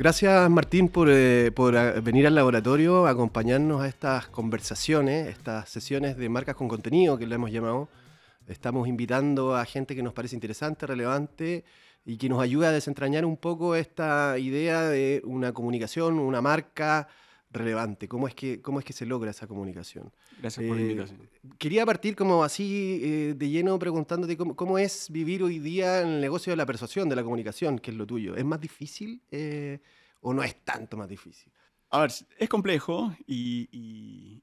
Gracias Martín por, eh, por a- venir al laboratorio, acompañarnos a estas conversaciones, estas sesiones de marcas con contenido que le hemos llamado. Estamos invitando a gente que nos parece interesante, relevante y que nos ayuda a desentrañar un poco esta idea de una comunicación, una marca relevante. ¿Cómo es que, cómo es que se logra esa comunicación? Gracias por la Eh, invitación. Quería partir como así eh, de lleno preguntándote cómo, cómo es vivir hoy día en el negocio de la persuasión, de la comunicación, que es lo tuyo. ¿Es más difícil eh, o no es tanto más difícil? A ver, es complejo y, y-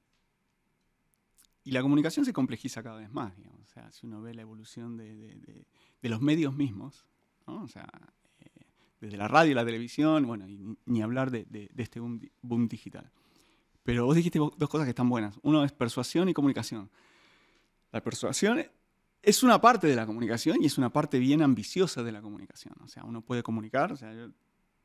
y la comunicación se complejiza cada vez más, digamos. O sea, si uno ve la evolución de, de- de- de los medios mismos, ¿no? O sea, desde la radio, la televisión, bueno, ni, hablar de, este boom, di- boom digital. Pero vos dijiste dos cosas que están buenas. Uno es persuasión y comunicación. La persuasión es una parte de la comunicación y es una parte bien ambiciosa de la comunicación. O sea, uno puede comunicar, o sea, yo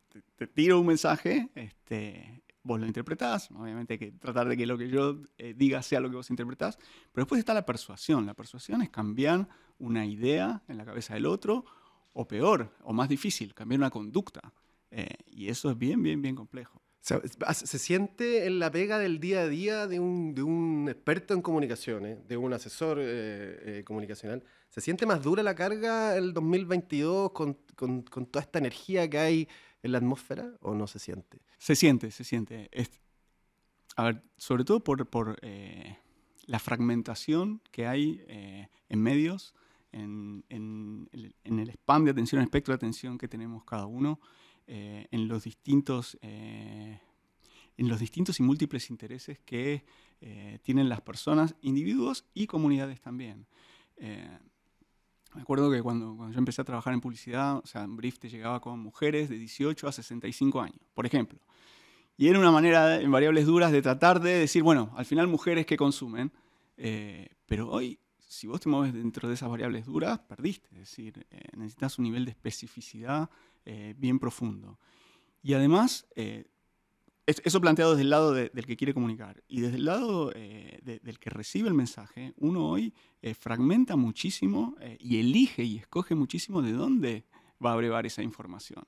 te, te tiro un mensaje, este, vos lo interpretás, obviamente hay que tratar de que lo que yo eh, diga sea lo que vos interpretás, pero después está la persuasión. La persuasión es cambiar una idea en la cabeza del otro, o peor, o más difícil, cambiar una conducta. Eh, y eso es bien, bien, bien complejo. Se, se siente en la pega del día a día de un, de un experto en comunicaciones, de un asesor eh, eh, comunicacional. ¿Se siente más dura la carga el 2022 con, con- con toda esta energía que hay en la atmósfera o no se siente? Se siente, se siente. Es- a ver, sobre todo por, por, eh, la fragmentación que hay eh, en medios, en, en el, en spam de atención, el espectro de atención que tenemos cada uno, eh, en los distintos... eh, en los distintos y múltiples intereses que eh, tienen las personas, individuos y comunidades también. Eh, me acuerdo que cuando, cuando yo empecé a trabajar en publicidad, o sea, un brief te llegaba con mujeres de 18 a 65 años, por ejemplo. Y era una manera, en variables duras, de tratar de decir, bueno, al final mujeres que consumen, eh, pero hoy, si vos te mueves dentro de esas variables duras, perdiste. Es decir, eh, necesitas un nivel de especificidad eh, bien profundo. Y además, eh, es- eso planteado desde el lado de- del que quiere comunicar y desde el lado eh, de- del que recibe el mensaje, uno hoy eh, fragmenta muchísimo eh, y elige y escoge muchísimo de dónde va a brevar esa información.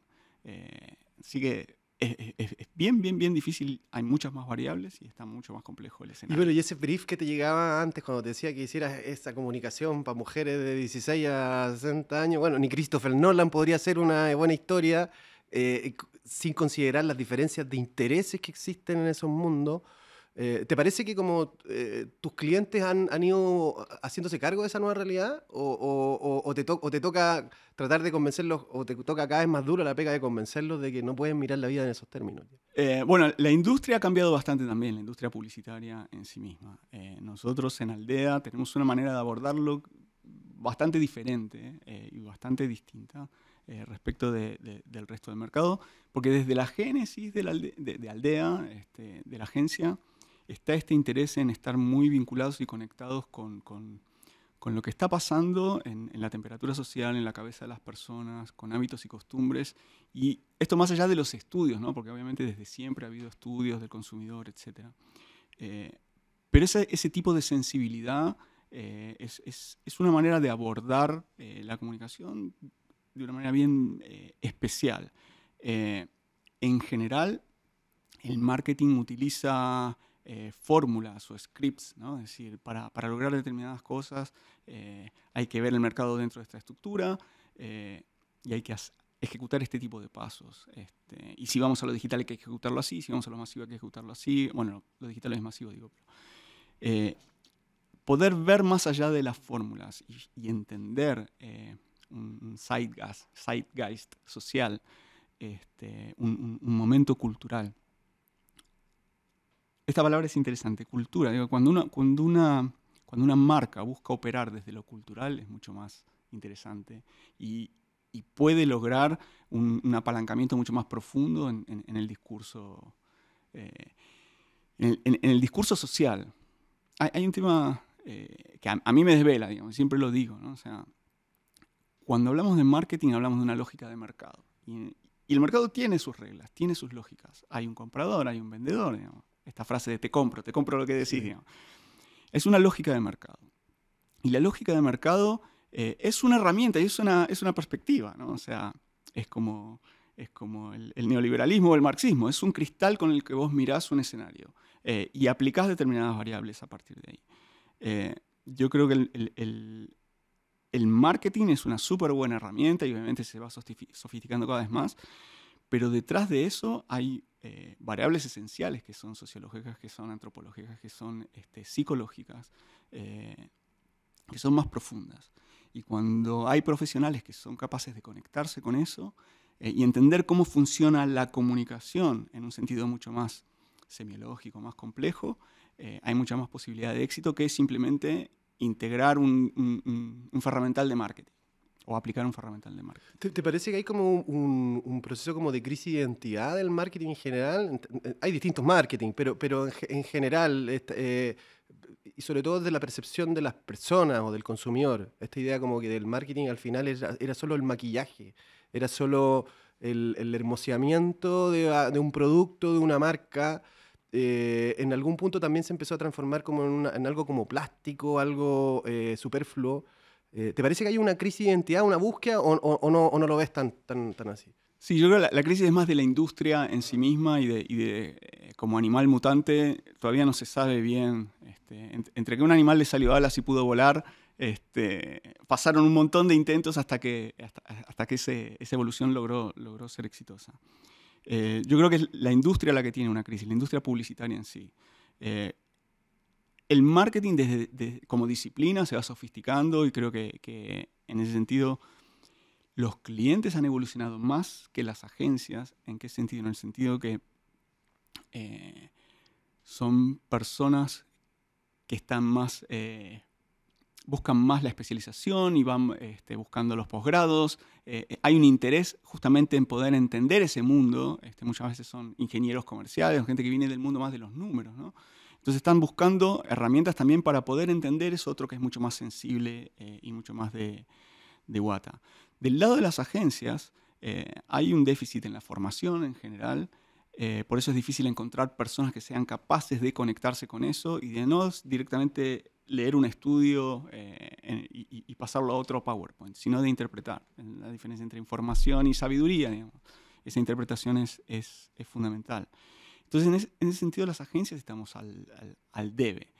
Así que es, es- es bien, bien, bien difícil. Hay muchas más variables y está mucho más complejo el Y escenario. bueno, y ese brief que te llegaba antes cuando te decía que hicieras esa comunicación para mujeres de 16 a 60 años, bueno, ni Christopher Nolan podría hacer una buena historia eh, sin considerar las diferencias de intereses que existen en esos mundos. Eh, ¿Te parece que como eh, tus clientes han, han ido haciéndose cargo de esa nueva realidad? ¿O, o- te o te toca tratar de convencerlos, o te toca cada vez más duro la pega de convencerlos de que no pueden mirar la vida en esos términos? Eh, bueno, la industria ha cambiado bastante también, la industria publicitaria en sí misma. Eh, nosotros en Aldea tenemos una manera de abordarlo bastante diferente y bastante distinta respecto de- de- del resto del mercado, porque desde la génesis de Aldea, este, de la agencia, está este interés en estar muy vinculados y conectados con, con- con lo que está pasando en, la temperatura social, en la cabeza de las personas, con hábitos y costumbres. Y esto más allá de los estudios, ¿no? porque obviamente desde siempre ha habido estudios del consumidor, etc. pero ese, ese tipo de sensibilidad eh, es, es- es una manera de abordar eh, la comunicación de una manera bien eh, especial. Eh, en general, el marketing utiliza eh, fórmulas o scripts, ¿no? es decir, para, para lograr determinadas cosas eh, hay que ver el mercado dentro de esta estructura eh, y hay que ejecutar este tipo de pasos. Este, y si vamos a lo digital hay que ejecutarlo así, si vamos a lo masivo hay que ejecutarlo así. Bueno, lo digital es masivo, digo. Pero, eh, poder ver más allá de las fórmulas y, y entender eh, un zeitgeist, zeitgeist social, este, un, un- un momento cultural. Esta palabra es interesante, cultura. Cuando, una, marca busca operar desde lo cultural es mucho más interesante y, puede lograr un, apalancamiento mucho más profundo en, eh, el- discurso social. Hay, un tema eh, que a, mí me desvela, siempre lo digo, cuando hablamos de marketing hablamos de una lógica de mercado. Y, y el mercado tiene sus reglas, tiene sus lógicas. Hay un comprador, hay un vendedor, digamos. Esta frase de te compro, te compro lo que decís, Sí. Es una lógica de mercado. Y la lógica de mercado eh, es una herramienta y es una, es una perspectiva, ¿no? O sea, es como es como el, neoliberalismo o el marxismo, es un cristal con el que vos mirás un escenario eh, y aplicás determinadas variables a partir de ahí. Eh, yo creo que el, el, marketing es una súper buena herramienta y obviamente se va sofisticando cada vez más, pero detrás de eso hay eh, variables esenciales que son sociológicas, que son antropológicas, que son este, psicológicas, que son más profundas. Y cuando hay profesionales que son capaces de conectarse con eso eh, y entender cómo funciona la comunicación en un sentido mucho más semiológico, más complejo, eh, hay mucha más posibilidad de éxito que simplemente integrar un, un, ferramental de marketing o aplicar un ferramental de marketing. ¿Te, parece que hay como un, proceso como de crisis de identidad del marketing en general? Hay distintos marketing, pero, pero en, general, eh, y sobre todo de la percepción de las personas o del consumidor. Esta idea como que del marketing al final era, era solo el maquillaje, era solo el, el hermoseamiento de, ah, de, un producto, de una marca. Eh, en algún punto también se empezó a transformar como en, en algo como plástico, algo eh, superfluo. Eh, ¿Te parece que hay una crisis de identidad, una búsqueda o, no, lo ves tan, así? Sí, yo creo que la, crisis es más de la industria en sí misma y de, eh, como animal mutante, todavía no se sabe bien. Este, entre que un animal le salió alas y pudo volar, este, pasaron un montón de intentos hasta que, hasta, que esa evolución logró, logró ser exitosa. Eh, yo creo que es la industria la que tiene una crisis, la industria publicitaria en sí. El marketing desde, como disciplina se va sofisticando y creo que, en ese sentido los clientes han evolucionado más que las agencias. ¿En qué sentido? En el sentido que eh, son personas que eh, buscan más la especialización y van este, buscando los posgrados. Eh, hay un interés justamente en poder entender ese mundo. Este, muchas veces son ingenieros comerciales, gente que viene del mundo más de los números. Entonces están buscando herramientas también para poder entender eso otro que es mucho más sensible y mucho más de, de Wata. Del lado de las agencias, eh, hay un déficit en la formación en general, eh, por eso es difícil encontrar personas que sean capaces de conectarse con eso y de no directamente leer un estudio eh, y, pasarlo a otro PowerPoint, sino de interpretar. La diferencia entre información y sabiduría, esa interpretación es, es, fundamental. Entonces, en, ese sentido, las agencias estamos al, al, debe.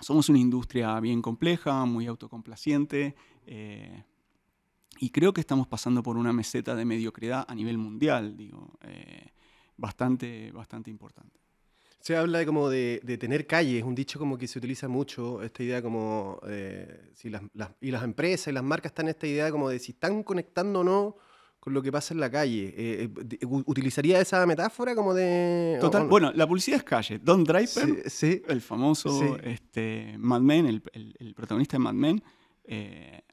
somos una industria bien compleja, muy autocomplaciente, y creo que estamos pasando por una meseta de mediocridad a nivel mundial, digo, eh, bastante, bastante importante. Se habla como de, tener calles, un dicho como que se utiliza mucho, esta idea como, eh, si las, y las empresas y las marcas están en esta idea como de si están conectando o no con lo que pasa en la calle. Eh, ¿Utilizaría esa metáfora como de...? Total, bueno, la publicidad es calle. Don Draper, el famoso este, Mad Men, el, el, protagonista de Mad Men,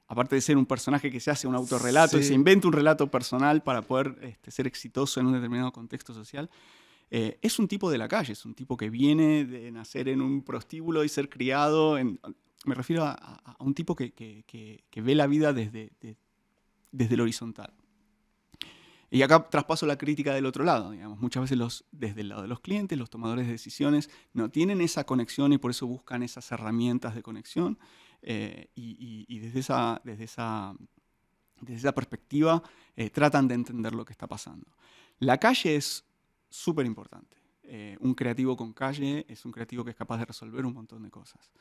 aparte de ser un personaje que se hace un autorrelato y se inventa un relato personal para poder este, ser exitoso en un determinado contexto social, eh, es un tipo de la calle, es un tipo que viene de nacer en un prostíbulo y ser criado, en, me refiero a, un tipo que, ve la vida desde, desde el horizontal. Y acá traspaso la crítica del otro lado, digamos. Muchas veces los, desde el lado de los clientes, los tomadores de decisiones no tienen esa conexión y por eso buscan esas herramientas de conexión. Eh, y, desde, esa, desde, esa, desde esa perspectiva eh, tratan de entender lo que está pasando. La calle es súper importante. Eh, un creativo con calle es un creativo que es capaz de resolver un montón de cosas.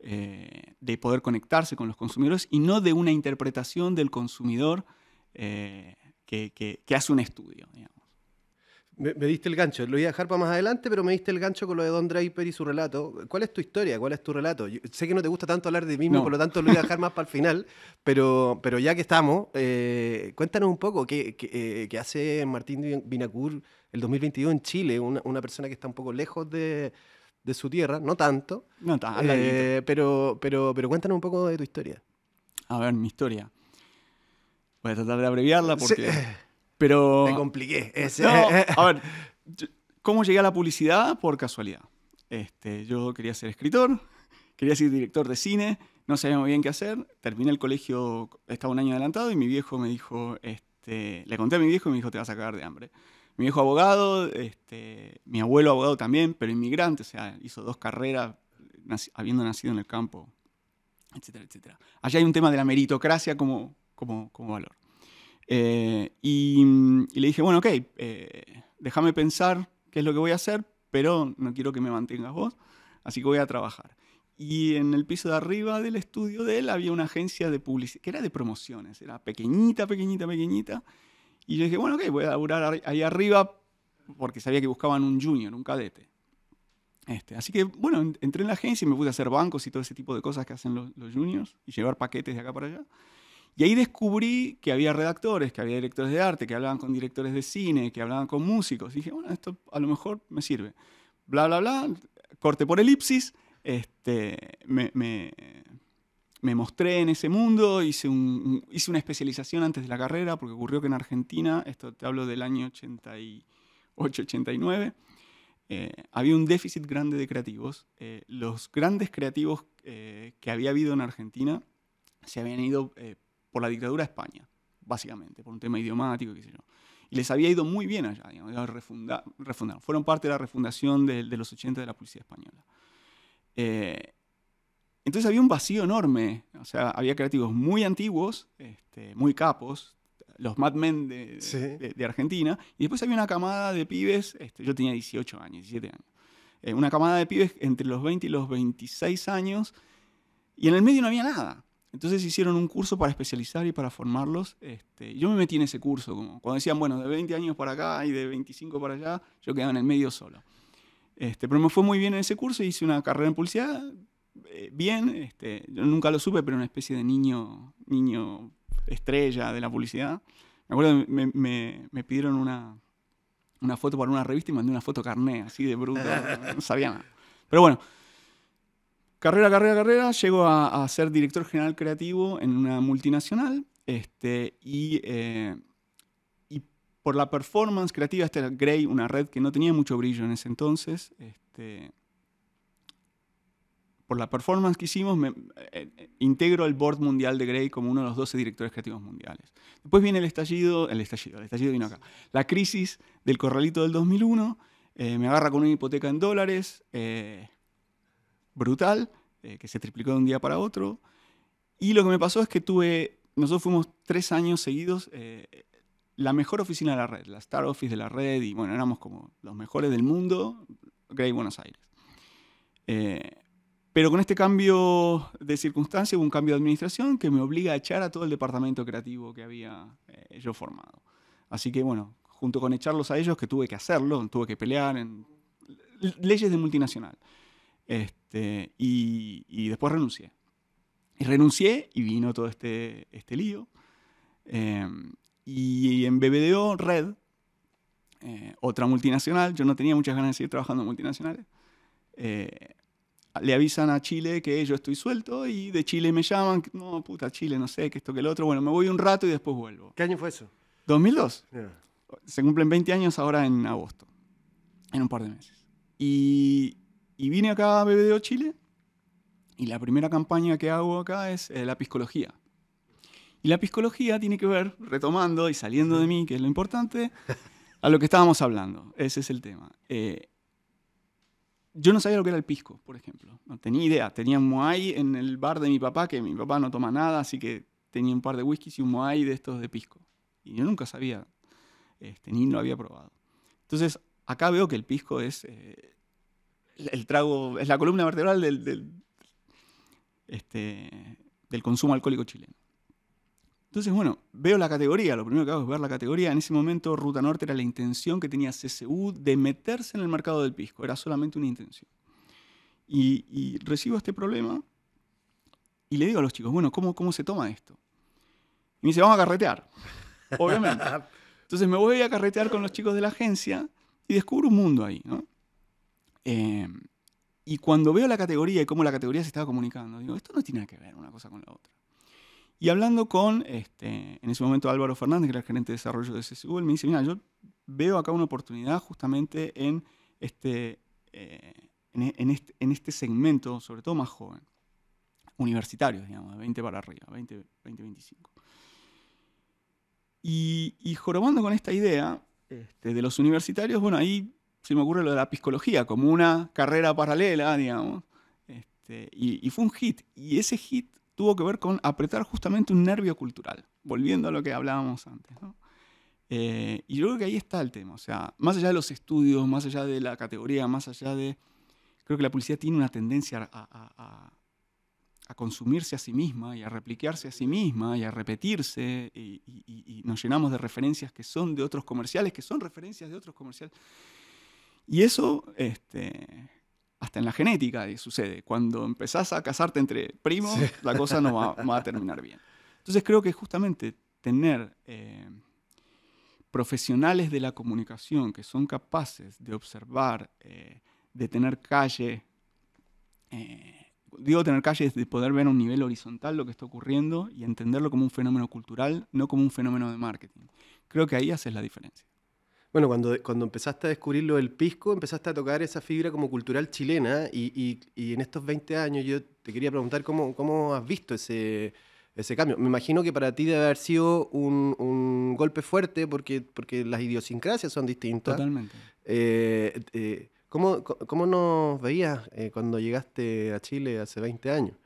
de poder conectarse con los consumidores y no de una interpretación del consumidor que, que, hace un estudio. Me, diste el gancho, lo voy a dejar para más adelante, pero me diste el gancho con lo de Don Draper y su relato. ¿Cuál es tu historia? ¿Cuál es tu relato? sé que no te gusta tanto hablar de mí mismo, por lo tanto lo voy a dejar más para el final, pero, pero ya que estamos, eh, cuéntanos un poco qué, qué, eh, hace Martín Binacur el 2022 en Chile, una, persona que está un poco lejos de, de su tierra, no tanto, no eh, pero, pero, pero cuéntanos un poco de tu historia. A ver, mi historia. Voy a tratar de abreviarla porque... Pero... Me compliqué. a ver, ¿cómo llegué a la publicidad? Por casualidad. Este, yo quería ser escritor, quería ser director de cine, no sabía muy bien qué hacer. Terminé el colegio, estaba un año adelantado y mi viejo me dijo, este, le conté a mi viejo y me dijo, te vas a cagar de hambre. Mi viejo abogado, este, mi abuelo abogado también, pero inmigrante, o sea, hizo dos carreras habiendo nacido en el campo, etcétera, etcétera. Allá hay un tema de la meritocracia como, como, como valor. Eh, y, y, le dije, bueno, ok, eh, déjame pensar qué es lo que voy a hacer, pero no quiero que me mantengas vos, así que voy a trabajar. Y en el piso de arriba del estudio de él había una agencia de publicidad, que era de promociones, era pequeñita, pequeñita, pequeñita. Y yo dije, bueno, ok, voy a laburar ahí arriba porque sabía que buscaban un junior, un cadete. Este, así que, bueno, entré en la agencia y me puse a hacer bancos y todo ese tipo de cosas que hacen los, los juniors y llevar paquetes de acá para allá. Y ahí descubrí que había redactores, que había directores de arte, que hablaban con directores de cine, que hablaban con músicos. Y dije, bueno, esto a lo mejor me sirve. Bla, bla, bla, corte por elipsis, este, me, me, me mostré en ese mundo, hice, un, hice una especialización antes de la carrera, porque ocurrió que en Argentina, esto te hablo del año 88, 89, eh, había un déficit grande de creativos. Eh, los grandes creativos eh, que había habido en Argentina se habían ido eh, por la dictadura a España, básicamente, por un tema idiomático, qué sé yo. Y les había ido muy bien allá, digamos, refunda, refundaron. Fueron parte de la refundación de, de, los 80 de la policía española. Eh, entonces había un vacío enorme, o sea, había creativos muy antiguos, este, muy capos, los Mad Men de, sí. de, de, Argentina, y después había una camada de pibes, este, yo tenía 18 años, 17 años, eh, una camada de pibes entre los 20 y los 26 años, y en el medio no había nada. Entonces hicieron un curso para especializar y para formarlos. Este, yo me metí en ese curso, como cuando decían, bueno, de 20 años para acá y de 25 para allá, yo quedaba en el medio solo. Este, pero me fue muy bien en ese curso, hice una carrera en publicidad, eh, bien, este, yo nunca lo supe, pero una especie de niño, niño estrella de la publicidad. Me acuerdo, me, me, me pidieron una, una foto para una revista y mandé una foto carné, así de bruto, no sabía nada. Pero bueno, carrera, carrera, carrera, llego a, ser director general creativo en una multinacional este, y, eh, por la performance creativa, esta era Grey, una red que no tenía mucho brillo en ese entonces. Este, por la performance que hicimos, me, eh, integro el board mundial de Grey como uno de los 12 directores creativos mundiales. Después viene el estallido, el estallido, el estallido vino acá. La crisis del corralito del 2001, eh, me agarra con una hipoteca en dólares, eh, brutal, eh, que se triplicó de un día para otro. Y lo que me pasó es que tuve, nosotros fuimos tres años seguidos eh, la mejor oficina de la red, la Star Office de la red, y bueno, éramos como los mejores del mundo, Grey Buenos Aires. Eh, pero con este cambio de circunstancia hubo un cambio de administración que me obliga a echar a todo el departamento creativo que había yo formado. Así que bueno, junto con echarlos a ellos, que tuve que hacerlo, tuve que pelear en leyes de multinacional. Este, y, y, después renuncié. Y renuncié y vino todo este, este lío. Eh, y en BBDO Red, eh, otra multinacional, yo no tenía muchas ganas de seguir trabajando en multinacionales, eh, le avisan a Chile que yo estoy suelto y de Chile me llaman, no, puta, Chile, no sé, que esto, que el otro, bueno, me voy un rato y después vuelvo. ¿Qué año fue eso? 2002. Yeah. Se cumplen 20 años ahora en agosto, en un par de meses. Y, y vine acá a BBDO Chile y la primera campaña que hago acá es eh, la psicología. Y la psicología tiene que ver, retomando y saliendo de mí, que es lo importante, a lo que estábamos hablando. Ese es el tema. Eh, yo no sabía lo que era el pisco, por ejemplo. No tenía idea. Tenía un moai en el bar de mi papá, que mi papá no toma nada, así que tenía un par de whiskies y un moai de estos de pisco. Y yo nunca sabía, este, ni lo había probado. Entonces, acá veo que el pisco es... Eh, el trago, es la columna vertebral del, del, este, del consumo alcohólico chileno. Entonces, bueno, veo la categoría, lo primero que hago es ver la categoría. En ese momento, Ruta Norte era la intención que tenía CSU de meterse en el mercado del pisco, era solamente una intención. Y, y recibo este problema y le digo a los chicos, bueno, ¿cómo, cómo se toma esto? Y me dice, vamos a carretear, obviamente. Entonces me voy a carretear con los chicos de la agencia y descubro un mundo ahí, ¿no? Eh, y cuando veo la categoría y cómo la categoría se estaba comunicando, digo, esto no tiene nada que ver una cosa con la otra. Y hablando con, este, en ese momento, Álvaro Fernández, que era el gerente de desarrollo de CSU, él me dice, mira, yo veo acá una oportunidad justamente en este, eh, en, en, este, en este segmento, sobre todo más joven, universitarios, digamos, de 20 para arriba, 20, 20 25. Y, y jorobando con esta idea este, de los universitarios, bueno, ahí se me ocurre lo de la psicología, como una carrera paralela, digamos. Este, y, y, fue un hit. Y ese hit tuvo que ver con apretar justamente un nervio cultural, volviendo a lo que hablábamos antes. Eh, y yo creo que ahí está el tema, o sea, más allá de los estudios, más allá de la categoría, más allá de... Creo que la publicidad tiene una tendencia a, consumirse a sí misma y a replicarse a sí misma y a repetirse y, y, nos llenamos de referencias que son de otros comerciales, que son referencias de otros comerciales. Y eso, este, hasta en la genética sucede. Cuando empezás a casarte entre primos, la cosa no va, a terminar bien. Entonces creo que justamente tener eh, profesionales de la comunicación que son capaces de observar, eh, de tener calle, eh, digo tener calle es de poder ver a un nivel horizontal lo que está ocurriendo y entenderlo como un fenómeno cultural, no como un fenómeno de marketing. Creo que ahí haces la diferencia. Bueno, cuando, cuando empezaste a descubrir lo del pisco, empezaste a tocar esa fibra como cultural chilena y, en estos 20 años yo te quería preguntar cómo, cómo has visto ese, ese cambio. Me imagino que para ti debe haber sido un, golpe fuerte porque, porque las idiosincrasias son distintas. Totalmente. Eh, eh, ¿cómo, ¿cómo, nos veías eh, cuando llegaste a Chile hace 20 años?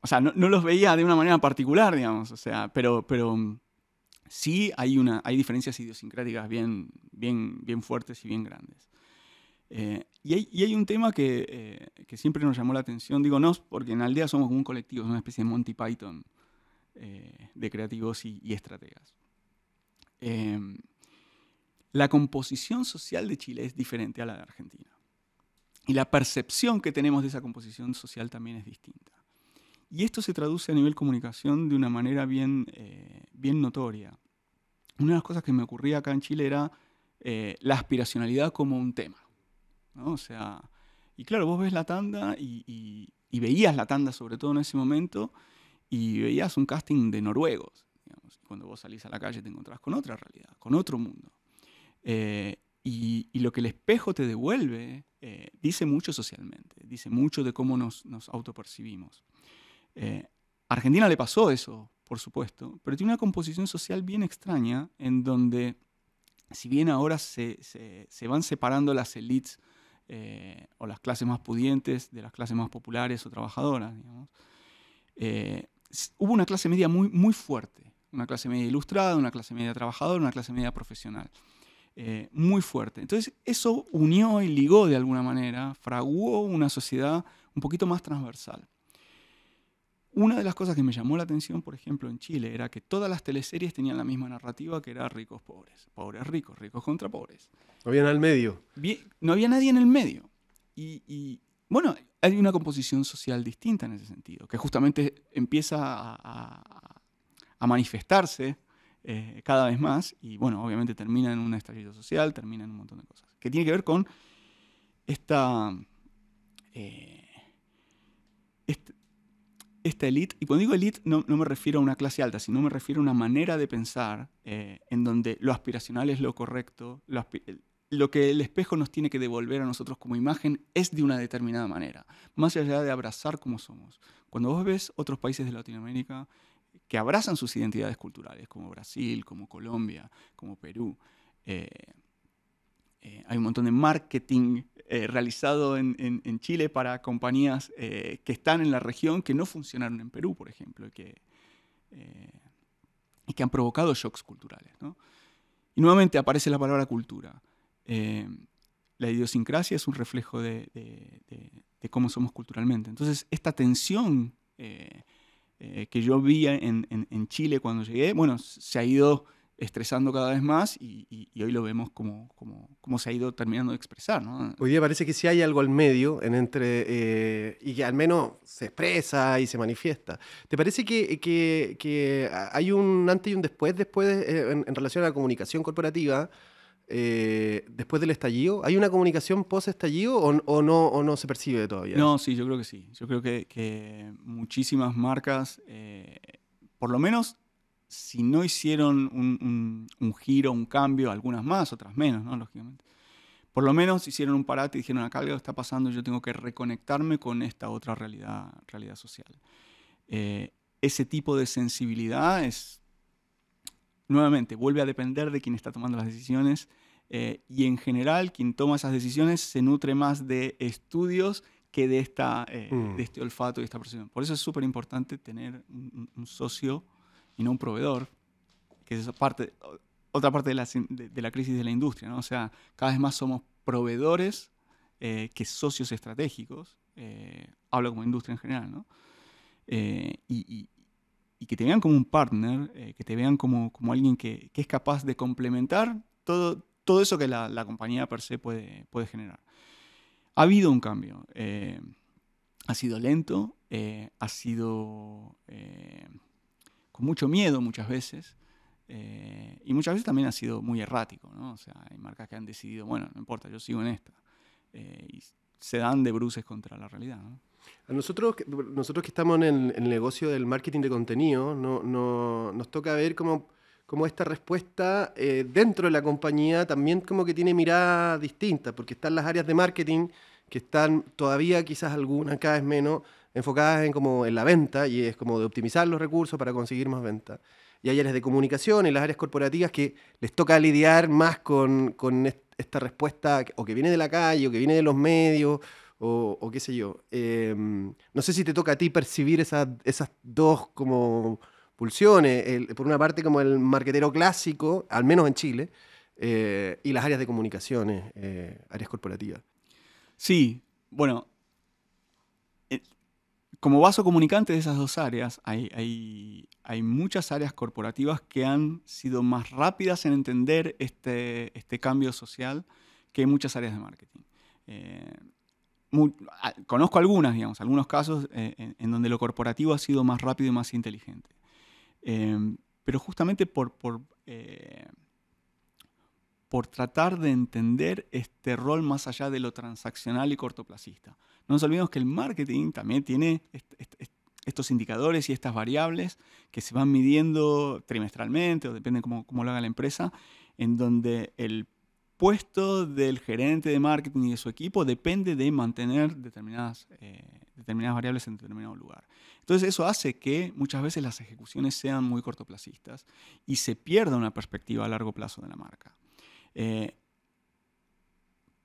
o sea, no, no, los veía de una manera particular, digamos, o sea, pero... pero sí hay, una, hay diferencias idiosincráticas bien, bien, bien fuertes y bien grandes. Eh, y, hay, y, hay, un tema que, eh, que, siempre nos llamó la atención, digo no, porque en Aldea somos un colectivo, una especie de Monty Python eh, de creativos y, y estrategas. la composición social de Chile es diferente a la de Argentina. Y la percepción que tenemos de esa composición social también es distinta. Y esto se traduce a nivel comunicación de una manera bien, eh, bien notoria. Una de las cosas que me ocurría acá en Chile era eh, la aspiracionalidad como un tema. O sea, y claro, vos ves la tanda y, veías la tanda sobre todo en ese momento y veías un casting de noruegos. Cuando vos salís a la calle te encontrás con otra realidad, con otro mundo. Eh, y, lo que el espejo te devuelve dice mucho socialmente, dice mucho de cómo nos, nos autopercibimos. Eh, Argentina le pasó eso, por supuesto, pero tiene una composición social bien extraña en donde, si bien ahora se, van separando las élites eh, o las clases más pudientes de las clases más populares o trabajadoras, eh, hubo una clase media muy, muy fuerte, una clase media ilustrada, una clase media trabajadora, una clase media profesional. muy fuerte. Entonces eso unió y ligó de alguna manera, fraguó una sociedad un poquito más transversal. Una de las cosas que me llamó la atención, por ejemplo, en Chile, era que todas las teleseries tenían la misma narrativa, que era ricos, pobres, pobres, ricos, ricos contra pobres. No había nada en el medio. no había nadie en el medio. Y, bueno, hay una composición social distinta en ese sentido, que justamente empieza a, manifestarse eh, cada vez más y bueno, obviamente termina en un estallido social, termina en un montón de cosas, que tiene que ver con esta... Eh, este esta élite, y cuando digo élite no, me refiero a una clase alta, sino me refiero a una manera de pensar eh, en donde lo aspiracional es lo correcto, lo, que el espejo nos tiene que devolver a nosotros como imagen es de una determinada manera, más allá de abrazar como somos. Cuando vos ves otros países de Latinoamérica que abrazan sus identidades culturales, como Brasil, como Colombia, como Perú, eh, eh, hay un montón de marketing eh, realizado en, Chile para compañías eh, que están en la región que no funcionaron en Perú, por ejemplo, y que, y que han provocado shocks culturales. Y nuevamente aparece la palabra cultura. la idiosincrasia es un reflejo de, cómo somos culturalmente. Entonces, esta tensión que yo vi en, en, Chile cuando llegué, bueno, se ha ido estresando cada vez más y, hoy lo vemos como, como, se ha ido terminando de expresar. ¿no? Hoy día parece que sí hay algo al medio en entre, eh, y que al menos se expresa y se manifiesta. ¿Te parece que, que, hay un antes y un después, después eh, en, relación a la comunicación corporativa? Eh, después del estallido? ¿Hay una comunicación post-estallido o, no, o no se percibe todavía? No, sí, yo creo que sí. Yo creo que, muchísimas marcas, por lo menos si no hicieron un, giro, un cambio, algunas más, otras menos, ¿no? Lógicamente. Por lo menos hicieron un parate y dijeron, acá algo está pasando, yo tengo que reconectarme con esta otra realidad, realidad social. Eh, ese tipo de sensibilidad es, nuevamente, vuelve a depender de quien está tomando las decisiones eh, y en general quien toma esas decisiones se nutre más de estudios que de, esta, mm. de este olfato y esta percepción. Por eso es súper importante tener un, socio y no un proveedor, que es parte, otra parte de la, de, la, crisis de la industria. ¿no? O sea, cada vez más somos proveedores que socios estratégicos. hablo como industria en general, ¿no? y, y que te vean como un partner, eh, que te vean como, como alguien que, que, es capaz de complementar todo, todo eso que la, la, compañía per se puede, puede generar. Ha habido un cambio. Eh, ha sido lento, eh, ha sido con mucho miedo muchas veces. y muchas veces también ha sido muy errático, ¿no? O sea, hay marcas que han decidido, bueno, no importa, yo sigo en esta. y se dan de bruces contra la realidad, ¿no? A nosotros, nosotros que estamos en el, negocio del marketing de contenido, no, nos toca ver cómo, cómo esta respuesta eh, dentro de la compañía también como que tiene miradas distintas, porque están las áreas de marketing que están todavía quizás algunas, cada vez menos, enfocadas en, como en la venta y es como de optimizar los recursos para conseguir más ventas. Y hay áreas de comunicación y las áreas corporativas que les toca lidiar más con, con esta respuesta o que viene de la calle o que viene de los medios o, qué sé yo. Em, no sé si te toca a ti percibir esas, esas dos como pulsiones, por una parte como el marquetero clásico, al menos en Chile, eh, y las áreas de comunicaciones, eh, áreas corporativas. Sí, bueno, eh, como vaso comunicante de esas dos áreas, hay, muchas áreas corporativas que han sido más rápidas en entender este, este cambio social que muchas áreas de marketing conozco algunas, digamos, algunos casos eh, en, donde lo corporativo ha sido más rápido y más inteligente. Em, pero justamente por, eh, por, tratar de entender este rol más allá de lo transaccional y cortoplacista. No nos olvidemos que el marketing también tiene estos indicadores y estas variables que se van midiendo trimestralmente o depende cómo, cómo lo haga la empresa, en donde el puesto del gerente de marketing y de su equipo depende de mantener determinadas, eh, determinadas variables en determinado lugar. Entonces eso hace que muchas veces las ejecuciones sean muy cortoplacistas y se pierda una perspectiva a largo plazo de la marca. Eh,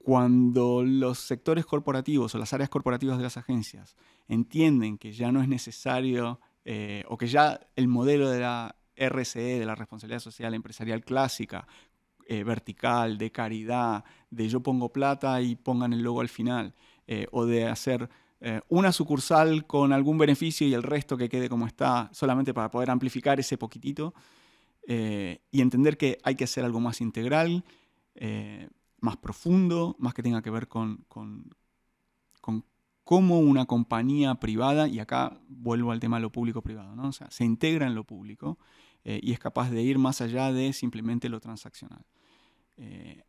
cuando los sectores corporativos o las áreas corporativas de las agencias entienden que ya no es necesario eh, o que ya el modelo de la RCE, de la responsabilidad social empresarial clásica, eh, vertical, de caridad, de yo pongo plata y pongan el logo al final, eh, o de hacer eh, una sucursal con algún beneficio y el resto que quede como está, solamente para poder amplificar ese poquitito, y entender que hay que hacer algo más integral, más profundo, más que tenga que ver con, con, cómo una compañía privada, y acá vuelvo al tema de lo público-privado, ¿no? o sea, se integra en lo público y es capaz de ir más allá de simplemente lo transaccional. Eh,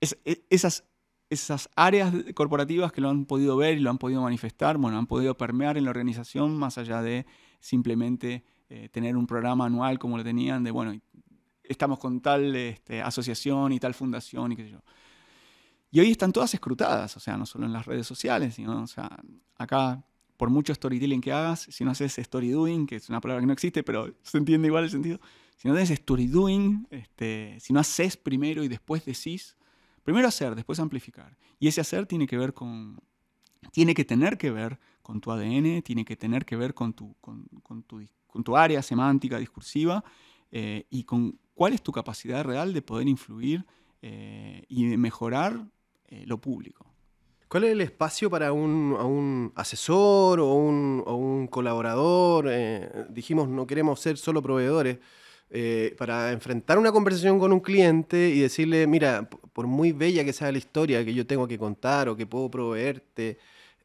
e, esas, esas áreas corporativas que lo han podido ver y lo han podido manifestar, bueno, han podido permear en la organización más allá de simplemente eh, tener un programa anual como lo tenían, de, bueno, estamos con tal este, asociación y tal fundación y qué sé yo. Y hoy están todas escrutadas, o sea, no solo en las redes sociales, sino, o sea, acá, por mucho storytelling que hagas, si no haces story doing, que es una palabra que no existe, pero se entiende igual el sentido, si no tenés story doing, este, si no haces primero y después decís, primero hacer, después amplificar. Y ese hacer tiene que ver con, tiene que tener que ver con tu ADN, tiene que tener que ver con tu, con, tu, con tu área semántica, discursiva, eh, y con cuál es tu capacidad real de poder influir eh, y de mejorar eh, lo público. ¿Cuál es el espacio para un, asesor o un, colaborador? dijimos, no queremos ser solo proveedores. Eh, para enfrentar una conversación con un cliente y decirle, mira, por muy bella que sea la historia que yo tengo que contar o que puedo proveerte,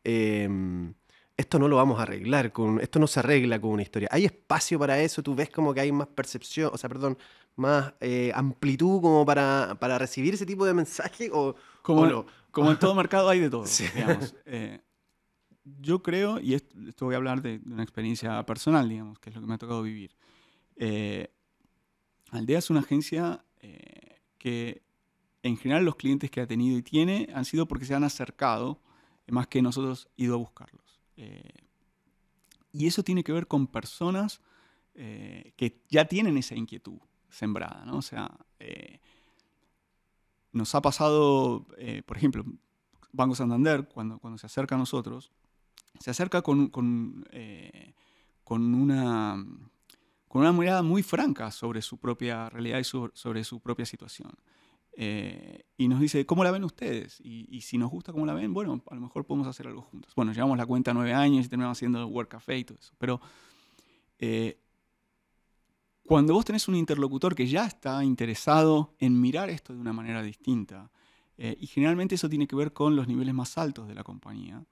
em, esto no lo vamos a arreglar, con, esto no se arregla con una historia. ¿Hay espacio para eso? ¿Tú ves como que hay más percepción, o sea, perdón, más eh, amplitud como para, para, recibir ese tipo de mensaje? O, como, como en todo mercado hay de todo, digamos. Eh, yo creo, y esto, voy a hablar de, una experiencia personal, digamos, que es lo que me ha tocado vivir. Aldea es una agencia eh, que en general los clientes que ha tenido y tiene han sido porque se han acercado eh, más que nosotros ido a buscarlos. Eh, y eso tiene que ver con personas que ya tienen esa inquietud sembrada, ¿no? O sea, nos ha pasado, por ejemplo, Banco Santander, cuando, cuando se acerca a nosotros, se acerca con, con, eh, con, una, con una mirada muy franca sobre su propia realidad y sobre su propia situación. Eh, y nos dice, ¿cómo la ven ustedes? Y, si nos gusta cómo la ven, bueno, a lo mejor podemos hacer algo juntos. Bueno, llevamos la cuenta nueve años y terminamos haciendo Work Café y todo eso. Pero eh, cuando vos tenés un interlocutor que ya está interesado en mirar esto de una manera distinta, eh, y generalmente eso tiene que ver con los niveles más altos de la compañía,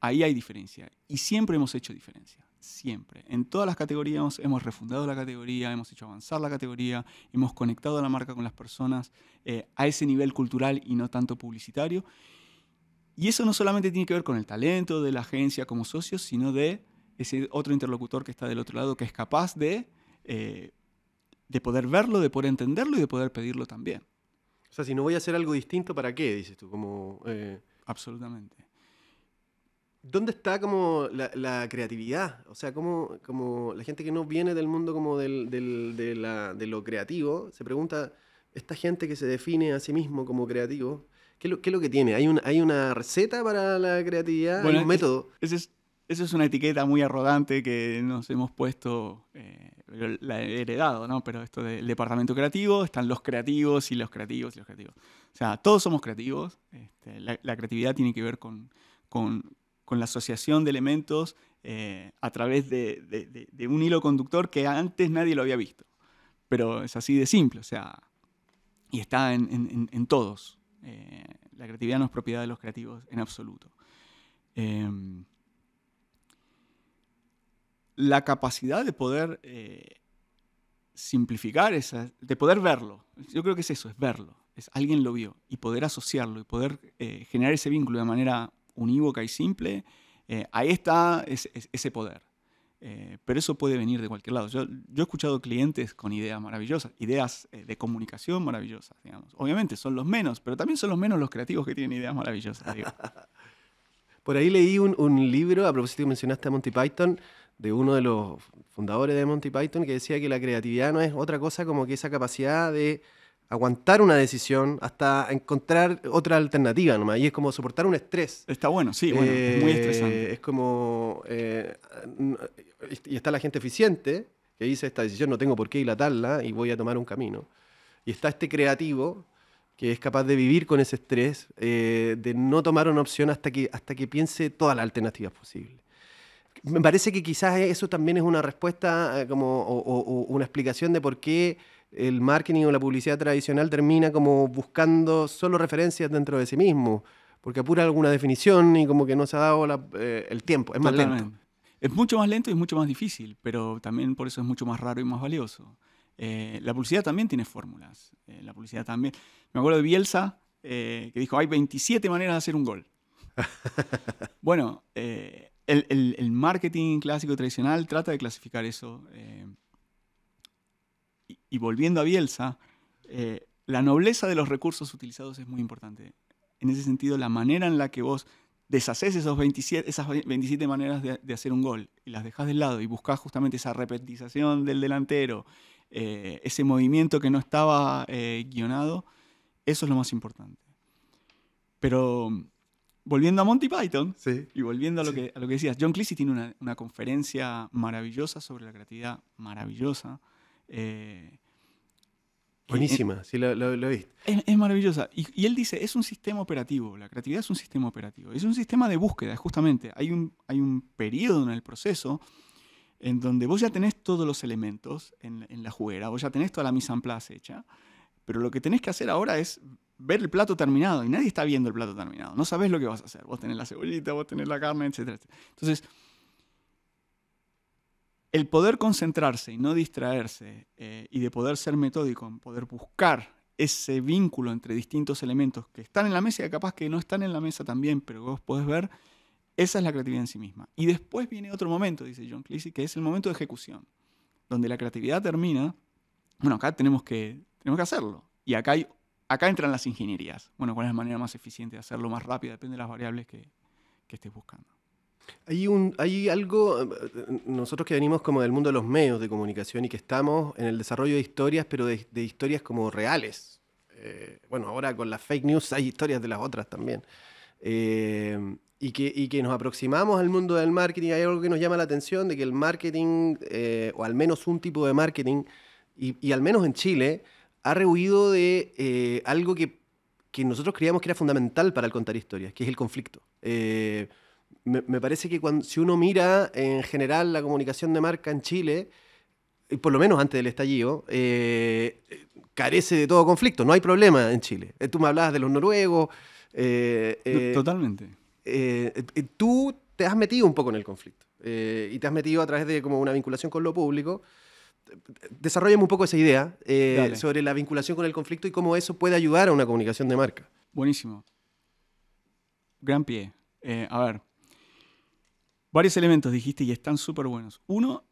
ahí hay diferencia. Y siempre hemos hecho diferencia siempre. En todas las categorías hemos, refundado la categoría, hemos hecho avanzar la categoría, hemos conectado a la marca con las personas eh, a ese nivel cultural y no tanto publicitario. Y eso no solamente tiene que ver con el talento de la agencia como socios, sino de ese otro interlocutor que está del otro lado, que es capaz de, eh, de poder verlo, de poder entenderlo y de poder pedirlo también. O sea, si no voy a hacer algo distinto, ¿para qué? Dices tú, como... Eh, Absolutamente. ¿Dónde está como la, creatividad? O sea, como, como la gente que no viene del mundo como del, de, lo creativo, se pregunta, esta gente que se define a sí mismo como creativo, ¿qué es lo, que tiene? ¿Hay, un, ¿Hay una receta para la creatividad? Bueno, un método? Esa es, es, una etiqueta muy arrogante que nos hemos puesto, eh, la he heredado, ¿no? Pero esto del departamento creativo, están los creativos y los creativos y los creativos. O sea, todos somos creativos. Este, la, creatividad tiene que ver con, con con la asociación de elementos eh, a través de, un hilo conductor que antes nadie lo había visto. Pero es así de simple, o sea, y está en, todos. Eh, la creatividad no es propiedad de los creativos en absoluto. Em, la capacidad de poder eh, simplificar, esa, de poder verlo, yo creo que es eso, es verlo, es alguien lo vio y poder asociarlo y poder generar ese vínculo de manera unívoca y simple, eh, ahí está ese, poder. Eh, pero eso puede venir de cualquier lado. Yo, he escuchado clientes con ideas maravillosas, ideas eh, de comunicación maravillosas, digamos. Obviamente son los menos, pero también son los menos los creativos que tienen ideas maravillosas. Por ahí leí un, un, libro, a propósito que mencionaste a Monty Python, de uno de los fundadores de Monty Python, que decía que la creatividad no es otra cosa como que esa capacidad de aguantar una decisión hasta encontrar otra alternativa nomás. Y es como soportar un estrés. Está bueno, sí, bueno, es muy estresante. Eh, es como... Eh, y está la gente eficiente que dice, esta decisión no tengo por qué dilatarla y voy a tomar un camino. Y está este creativo que es capaz de vivir con ese estrés, eh, de no tomar una opción hasta que, hasta que piense todas las alternativas posibles. Me parece que quizás eso también es una respuesta como, o una explicación de por qué el marketing o la publicidad tradicional termina como buscando solo referencias dentro de sí mismo, porque apura alguna definición y como que no se ha dado eh, el tiempo, es más lento. Es mucho más lento y es mucho más difícil, pero también por eso es mucho más raro y más valioso. Eh, la publicidad también tiene fórmulas. Eh, la publicidad también. Me acuerdo de Bielsa, que dijo, hay 27 maneras de hacer un gol. bueno, el, el, marketing clásico tradicional trata de clasificar eso y, volviendo a Bielsa, eh, la nobleza de los recursos utilizados es muy importante. En ese sentido, la manera en la que vos deshaces esos 27, esas 27 maneras de, hacer un gol y las dejas de lado y buscas justamente esa repetización del delantero, eh, ese movimiento que no estaba eh, guionado, eso es lo más importante. Pero volviendo a Monty Python y volviendo a lo, que, a lo que decías, John Cleese tiene una, una, conferencia maravillosa sobre la creatividad, maravillosa. Eh, Buenísima, sí, lo, lo, Es, es, maravillosa. Y, él dice, es un sistema operativo, la creatividad es un sistema operativo, es un sistema de búsqueda, justamente. Hay un, hay un periodo en el proceso en donde vos ya tenés todos los elementos en, en la juguera, vos ya tenés toda la mise en place hecha, pero lo que tenés que hacer ahora es ver el plato terminado, y nadie está viendo el plato terminado, no sabés lo que vas a hacer, vos tenés la cebollita, vos tenés la carne, etc. Entonces, el poder concentrarse y no distraerse eh, y de poder ser metódico, en poder buscar ese vínculo entre distintos elementos que están en la mesa y capaz que no están en la mesa también, pero vos podés ver, esa es la creatividad en sí misma. Y después viene otro momento, dice John Cleese, que es el momento de ejecución, donde la creatividad termina, bueno, acá tenemos que, tenemos que hacerlo. Y acá, hay, acá entran las ingenierías. Bueno, ¿cuál es la manera más eficiente de hacerlo más rápida? Depende de las variables que estés buscando. Hay, algo, nosotros que venimos como del mundo de los medios de comunicación y que estamos en el desarrollo de historias, pero de, historias como reales. Eh, bueno, ahora con las fake news hay historias de las otras también. Eh, y, que, que, nos aproximamos al mundo del marketing. Hay algo que nos llama la atención de que el marketing, o al menos un tipo de marketing, y, y al menos en Chile, ha rehuido de algo que, que, nosotros creíamos que era fundamental para el contar historias, que es el conflicto. Me, me, parece que cuando, si uno mira en general la comunicación de marca en Chile, por lo menos antes del estallido, eh, carece de todo conflicto. No hay problema en Chile. Eh, tú me hablabas de los noruegos. Eh, Totalmente. tú te has metido un poco en el conflicto y te has metido a través de como una vinculación con lo público. Desarrollame un poco esa idea sobre la vinculación con el conflicto y cómo eso puede ayudar a una comunicación de marca. Buenísimo. Gran pie. a ver, varios elementos dijiste y están súper buenos. Uno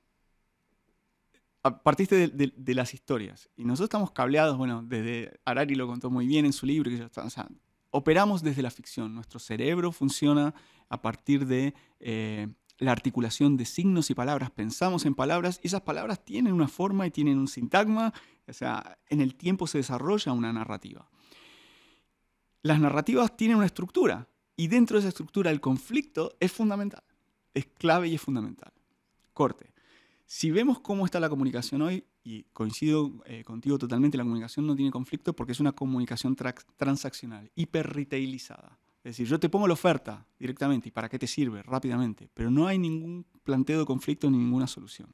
partiste de, las historias. Y nosotros estamos cableados, bueno, desde Arari lo contó muy bien en su libro, que o sea, operamos desde la ficción. Nuestro cerebro funciona a partir de eh, la articulación de signos y palabras. Pensamos en palabras y esas palabras tienen una forma y tienen un sintagma. O sea, en el tiempo se desarrolla una narrativa. Las narrativas tienen una estructura y dentro de esa estructura el conflicto es fundamental. Es clave y es fundamental. Corte. Si vemos cómo está la comunicación hoy, y coincido eh, contigo totalmente, la comunicación no tiene conflicto porque es una comunicación transaccional, hiper retailizada. Es decir, yo te pongo la oferta directamente y para qué te sirve rápidamente, pero no hay ningún planteo de conflicto ni ninguna solución.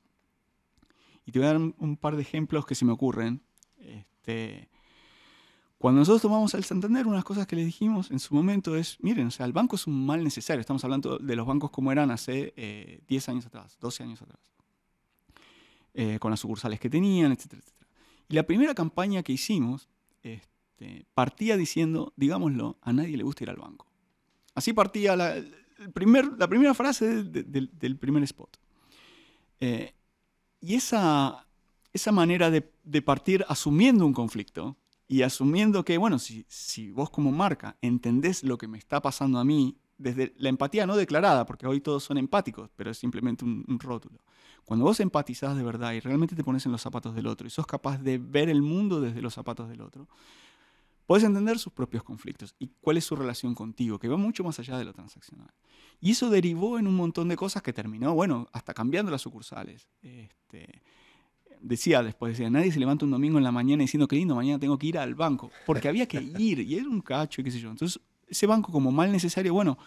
Y te voy a dar un par de ejemplos que se me ocurren. Este, cuando nosotros tomamos el Santander, unas cosas que le dijimos en su momento es, miren, o sea, el banco es un mal necesario. Estamos hablando de los bancos como eran hace 10 eh, años atrás, 12 años atrás. Eh, con las sucursales que tenían, etcétera, etcétera. Y la primera campaña que hicimos este, partía diciendo, digámoslo, a nadie le gusta ir al banco. Así partía la, primera frase del primer spot. Eh, y esa, esa manera de, partir asumiendo un conflicto y asumiendo que, bueno, si, si vos como marca entendés lo que me está pasando a mí, desde la empatía no declarada, porque hoy todos son empáticos, pero es simplemente un, un rótulo. Cuando vos empatizás de verdad y realmente te pones en los zapatos del otro y sos capaz de ver el mundo desde los zapatos del otro, puedes entender sus propios conflictos y cuál es su relación contigo, que va mucho más allá de lo transaccional. Y eso derivó en un montón de cosas que terminó, bueno, hasta cambiando las sucursales. Este, decía después, decía, nadie se levanta un domingo en la mañana diciendo, qué lindo, mañana tengo que ir al banco, porque había que ir, y era un cacho, y qué sé yo. Entonces, ese banco como mal necesario, bueno,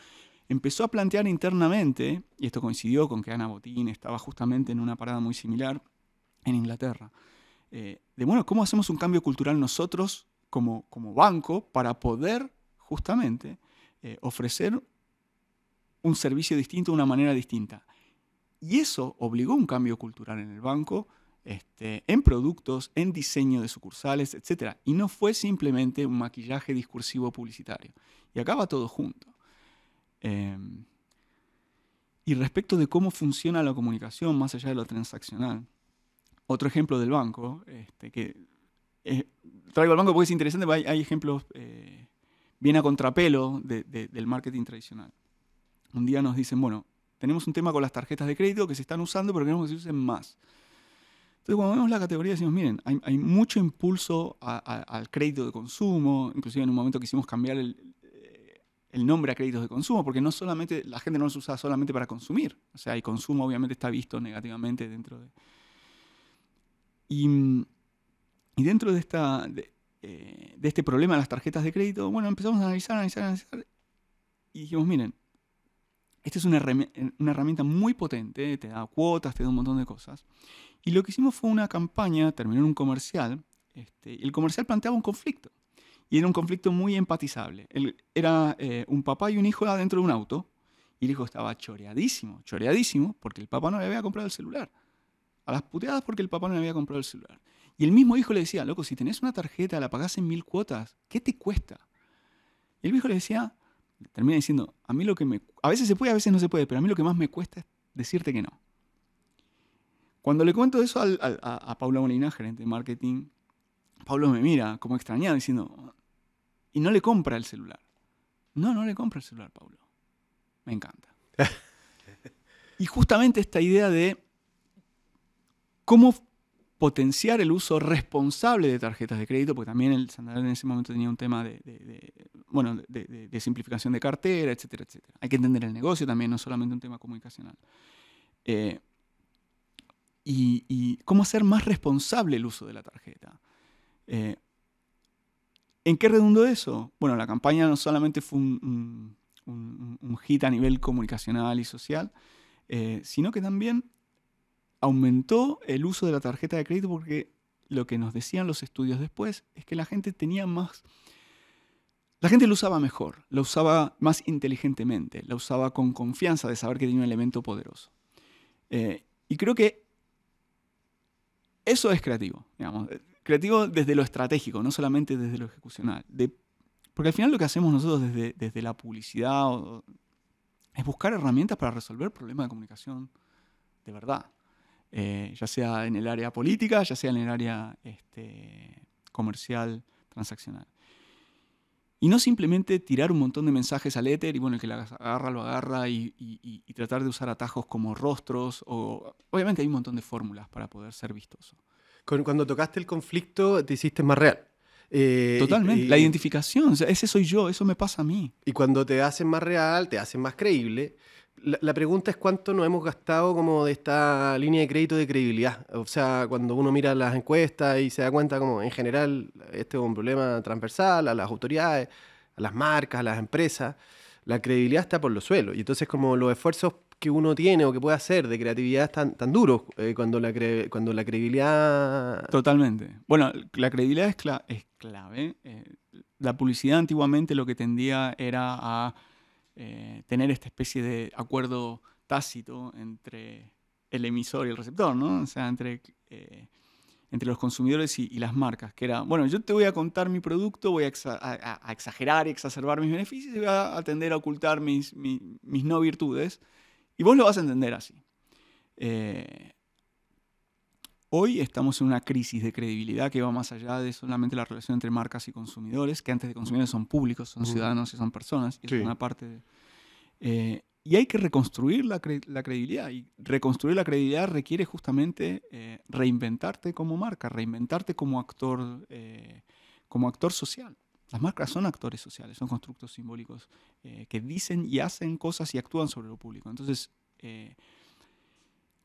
empezó a plantear internamente, y esto coincidió con que Ana Botín estaba justamente en una parada muy similar en Inglaterra, eh, de bueno, ¿cómo hacemos un cambio cultural nosotros como, como banco para poder justamente eh, ofrecer un servicio distinto una manera distinta? Y eso obligó un cambio cultural en el banco, este, en productos, en diseño de sucursales, etc. Y no fue simplemente un maquillaje discursivo publicitario. Y acaba todo junto. Em, y respecto de cómo funciona la comunicación más allá de lo transaccional, otro ejemplo del banco, este, que eh, traigo al banco porque es interesante, hay, ejemplos eh, bien a contrapelo del marketing tradicional. Un día nos dicen, bueno, tenemos un tema con las tarjetas de crédito que se están usando, pero queremos que se usen más. Entonces, cuando vemos la categoría, decimos, miren, hay, mucho impulso al crédito de consumo, inclusive en un momento quisimos cambiar el, el nombre a créditos de consumo, porque no solamente, la gente no los usa solamente para consumir, o sea, el consumo obviamente está visto negativamente dentro de... Y, y dentro de, esta, eh, de, este problema de las tarjetas de crédito, bueno, empezamos a analizar, analizar, analizar, y dijimos, miren, esta es una, herramienta muy potente, te da cuotas, te da un montón de cosas. Y lo que hicimos fue una campaña, terminó en un comercial, este, y el comercial planteaba un conflicto. Y era un conflicto muy empatizable. era eh, un papá y un hijo adentro de un auto y el hijo estaba choreadísimo, choreadísimo, porque el papá no le había comprado el celular. A las puteadas porque el papá no le había comprado el celular. Y el mismo hijo le decía, loco, si tenés una tarjeta, la pagás en mil cuotas, ¿qué te cuesta? Y el hijo le decía, termina diciendo, a mí lo que me... A veces se puede, a veces no se puede, pero a mí lo que más me cuesta es decirte que no. Cuando le cuento eso a, a Paula Molina, gerente de marketing, Pablo me mira como extrañado diciendo, y no le compra el celular. No, no le compra el celular, Pablo. Me encanta. y justamente esta idea de cómo potenciar el uso responsable de tarjetas de crédito, porque también el Santander en ese momento tenía un tema de, bueno, de, simplificación de cartera, etcétera, etcétera. Hay que entender el negocio también, no solamente un tema comunicacional. Eh, y, cómo hacer más responsable el uso de la tarjeta. Eh, ¿En qué redundó eso? Bueno, la campaña no solamente fue un, hit a nivel comunicacional y social, eh, sino que también aumentó el uso de la tarjeta de crédito porque lo que nos decían los estudios después es que la gente tenía más... La gente lo usaba mejor, lo usaba más inteligentemente, lo usaba con confianza de saber que tenía un elemento poderoso. Eh, y creo que eso es creativo, digamos. Creativo desde lo estratégico, no solamente desde lo ejecucional. porque al final lo que hacemos nosotros desde, desde la publicidad es buscar herramientas para resolver problemas de comunicación de verdad. Eh, ya sea en el área política, ya sea en el área este, comercial, transaccional. Y no simplemente tirar un montón de mensajes al éter y bueno, el que la agarra lo agarra y, tratar de usar atajos como rostros. O, obviamente hay un montón de fórmulas para poder ser vistoso. Cuando tocaste el conflicto te hiciste más real. Eh, Totalmente. la identificación, ese soy yo, eso me pasa a mí. Y cuando te hacen más real, te hacen más creíble. La, pregunta es cuánto nos hemos gastado como de esta línea de crédito de credibilidad. O sea, cuando uno mira las encuestas y se da cuenta como en general este es un problema transversal a las autoridades, a las marcas, a las empresas, la credibilidad está por los suelos. Y entonces como los esfuerzos que uno tiene o que puede hacer de creatividad están tan duros eh, cuando, la cuando la credibilidad... Totalmente. Bueno, la credibilidad es, es clave. Eh, la publicidad antiguamente lo que tendía era a eh, tener esta especie de acuerdo tácito entre el emisor y el receptor, ¿no? O sea, entre, eh, entre los consumidores y, las marcas, que era, bueno, yo te voy a contar mi producto, voy a, exagerar y exacerbar mis beneficios y voy a atender a ocultar mis, mis, no virtudes, y vos lo vas a entender así. Eh, Hoy estamos en una crisis de credibilidad que va más allá de solamente la relación entre marcas y consumidores, que antes de consumidores son públicos, son ciudadanos y son personas, y es una parte eh, y hay que reconstruir la, credibilidad, y reconstruir la credibilidad requiere justamente eh, reinventarte como marca, reinventarte como actor, eh, como actor social. Las marcas son actores sociales, son constructos simbólicos que dicen y hacen cosas y actúan sobre lo público. Entonces,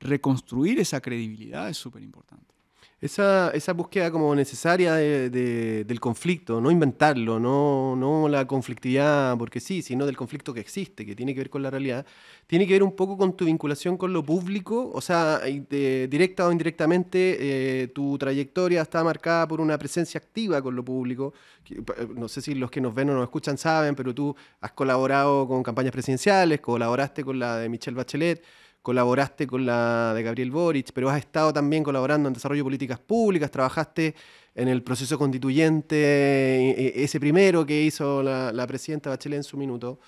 reconstruir esa credibilidad es súper importante. Esa, esa, búsqueda como necesaria del conflicto, no inventarlo, no, no la conflictividad porque sí, sino del conflicto que existe, que tiene que ver con la realidad, tiene que ver un poco con tu vinculación con lo público, o sea, directa o indirectamente, eh, tu trayectoria está marcada por una presencia activa con lo público. No sé si los que nos ven o nos escuchan saben, pero tú has colaborado con campañas presidenciales, colaboraste con la de Michelle Bachelet colaboraste con la de Gabriel Boric, pero has estado también colaborando en desarrollo de políticas públicas, trabajaste en el proceso constituyente, e, e, ese primero que hizo la, presidenta Bachelet en su minuto.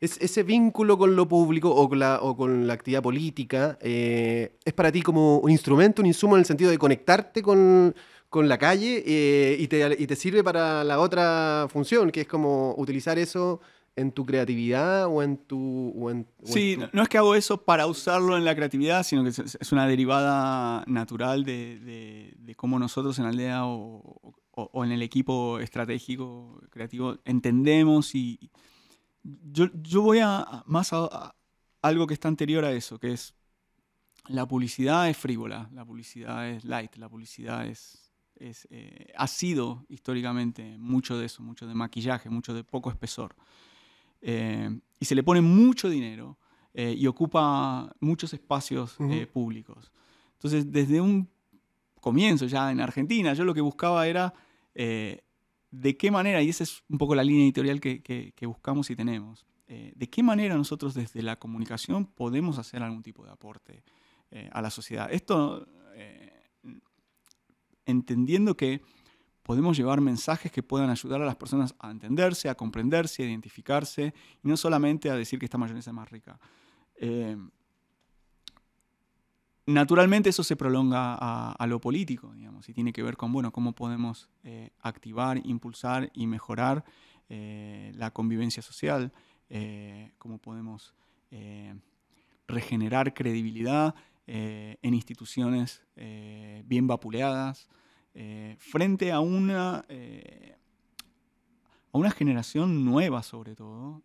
Es, ese vínculo con lo público o con la, o con la actividad política eh, es para ti como un instrumento, un insumo en el sentido de conectarte con, la calle eh, y, te, y te sirve para la otra función, que es como utilizar eso en tu creatividad o en tu... sí, no es que hago eso para usarlo en la creatividad, sino que es una derivada natural de, cómo nosotros en Aldea o, o, en el equipo estratégico creativo entendemos y... Yo, yo voy a más a, algo que está anterior a eso, que es la publicidad es frívola, la publicidad es light, la publicidad es, es eh, ha sido históricamente mucho de eso, mucho de maquillaje, mucho de poco espesor. Eh, y se le pone mucho dinero eh, y ocupa muchos espacios eh, públicos. Entonces, desde un comienzo ya en Argentina, yo lo que buscaba era de qué manera, y esa es un poco la línea editorial que, buscamos y tenemos, de qué manera nosotros desde la comunicación podemos hacer algún tipo de aporte a la sociedad. Esto entendiendo que podemos llevar mensajes que puedan ayudar a las personas a entenderse, a comprenderse, a identificarse, y no solamente a decir que esta mayonesa es más rica. Eh, naturalmente eso se prolonga a, lo político, digamos, y tiene que ver con, bueno, cómo podemos eh, activar, impulsar y mejorar eh, la convivencia social, cómo podemos regenerar credibilidad en instituciones bien vapuleadas, frente a una, a una generación nueva sobre todo,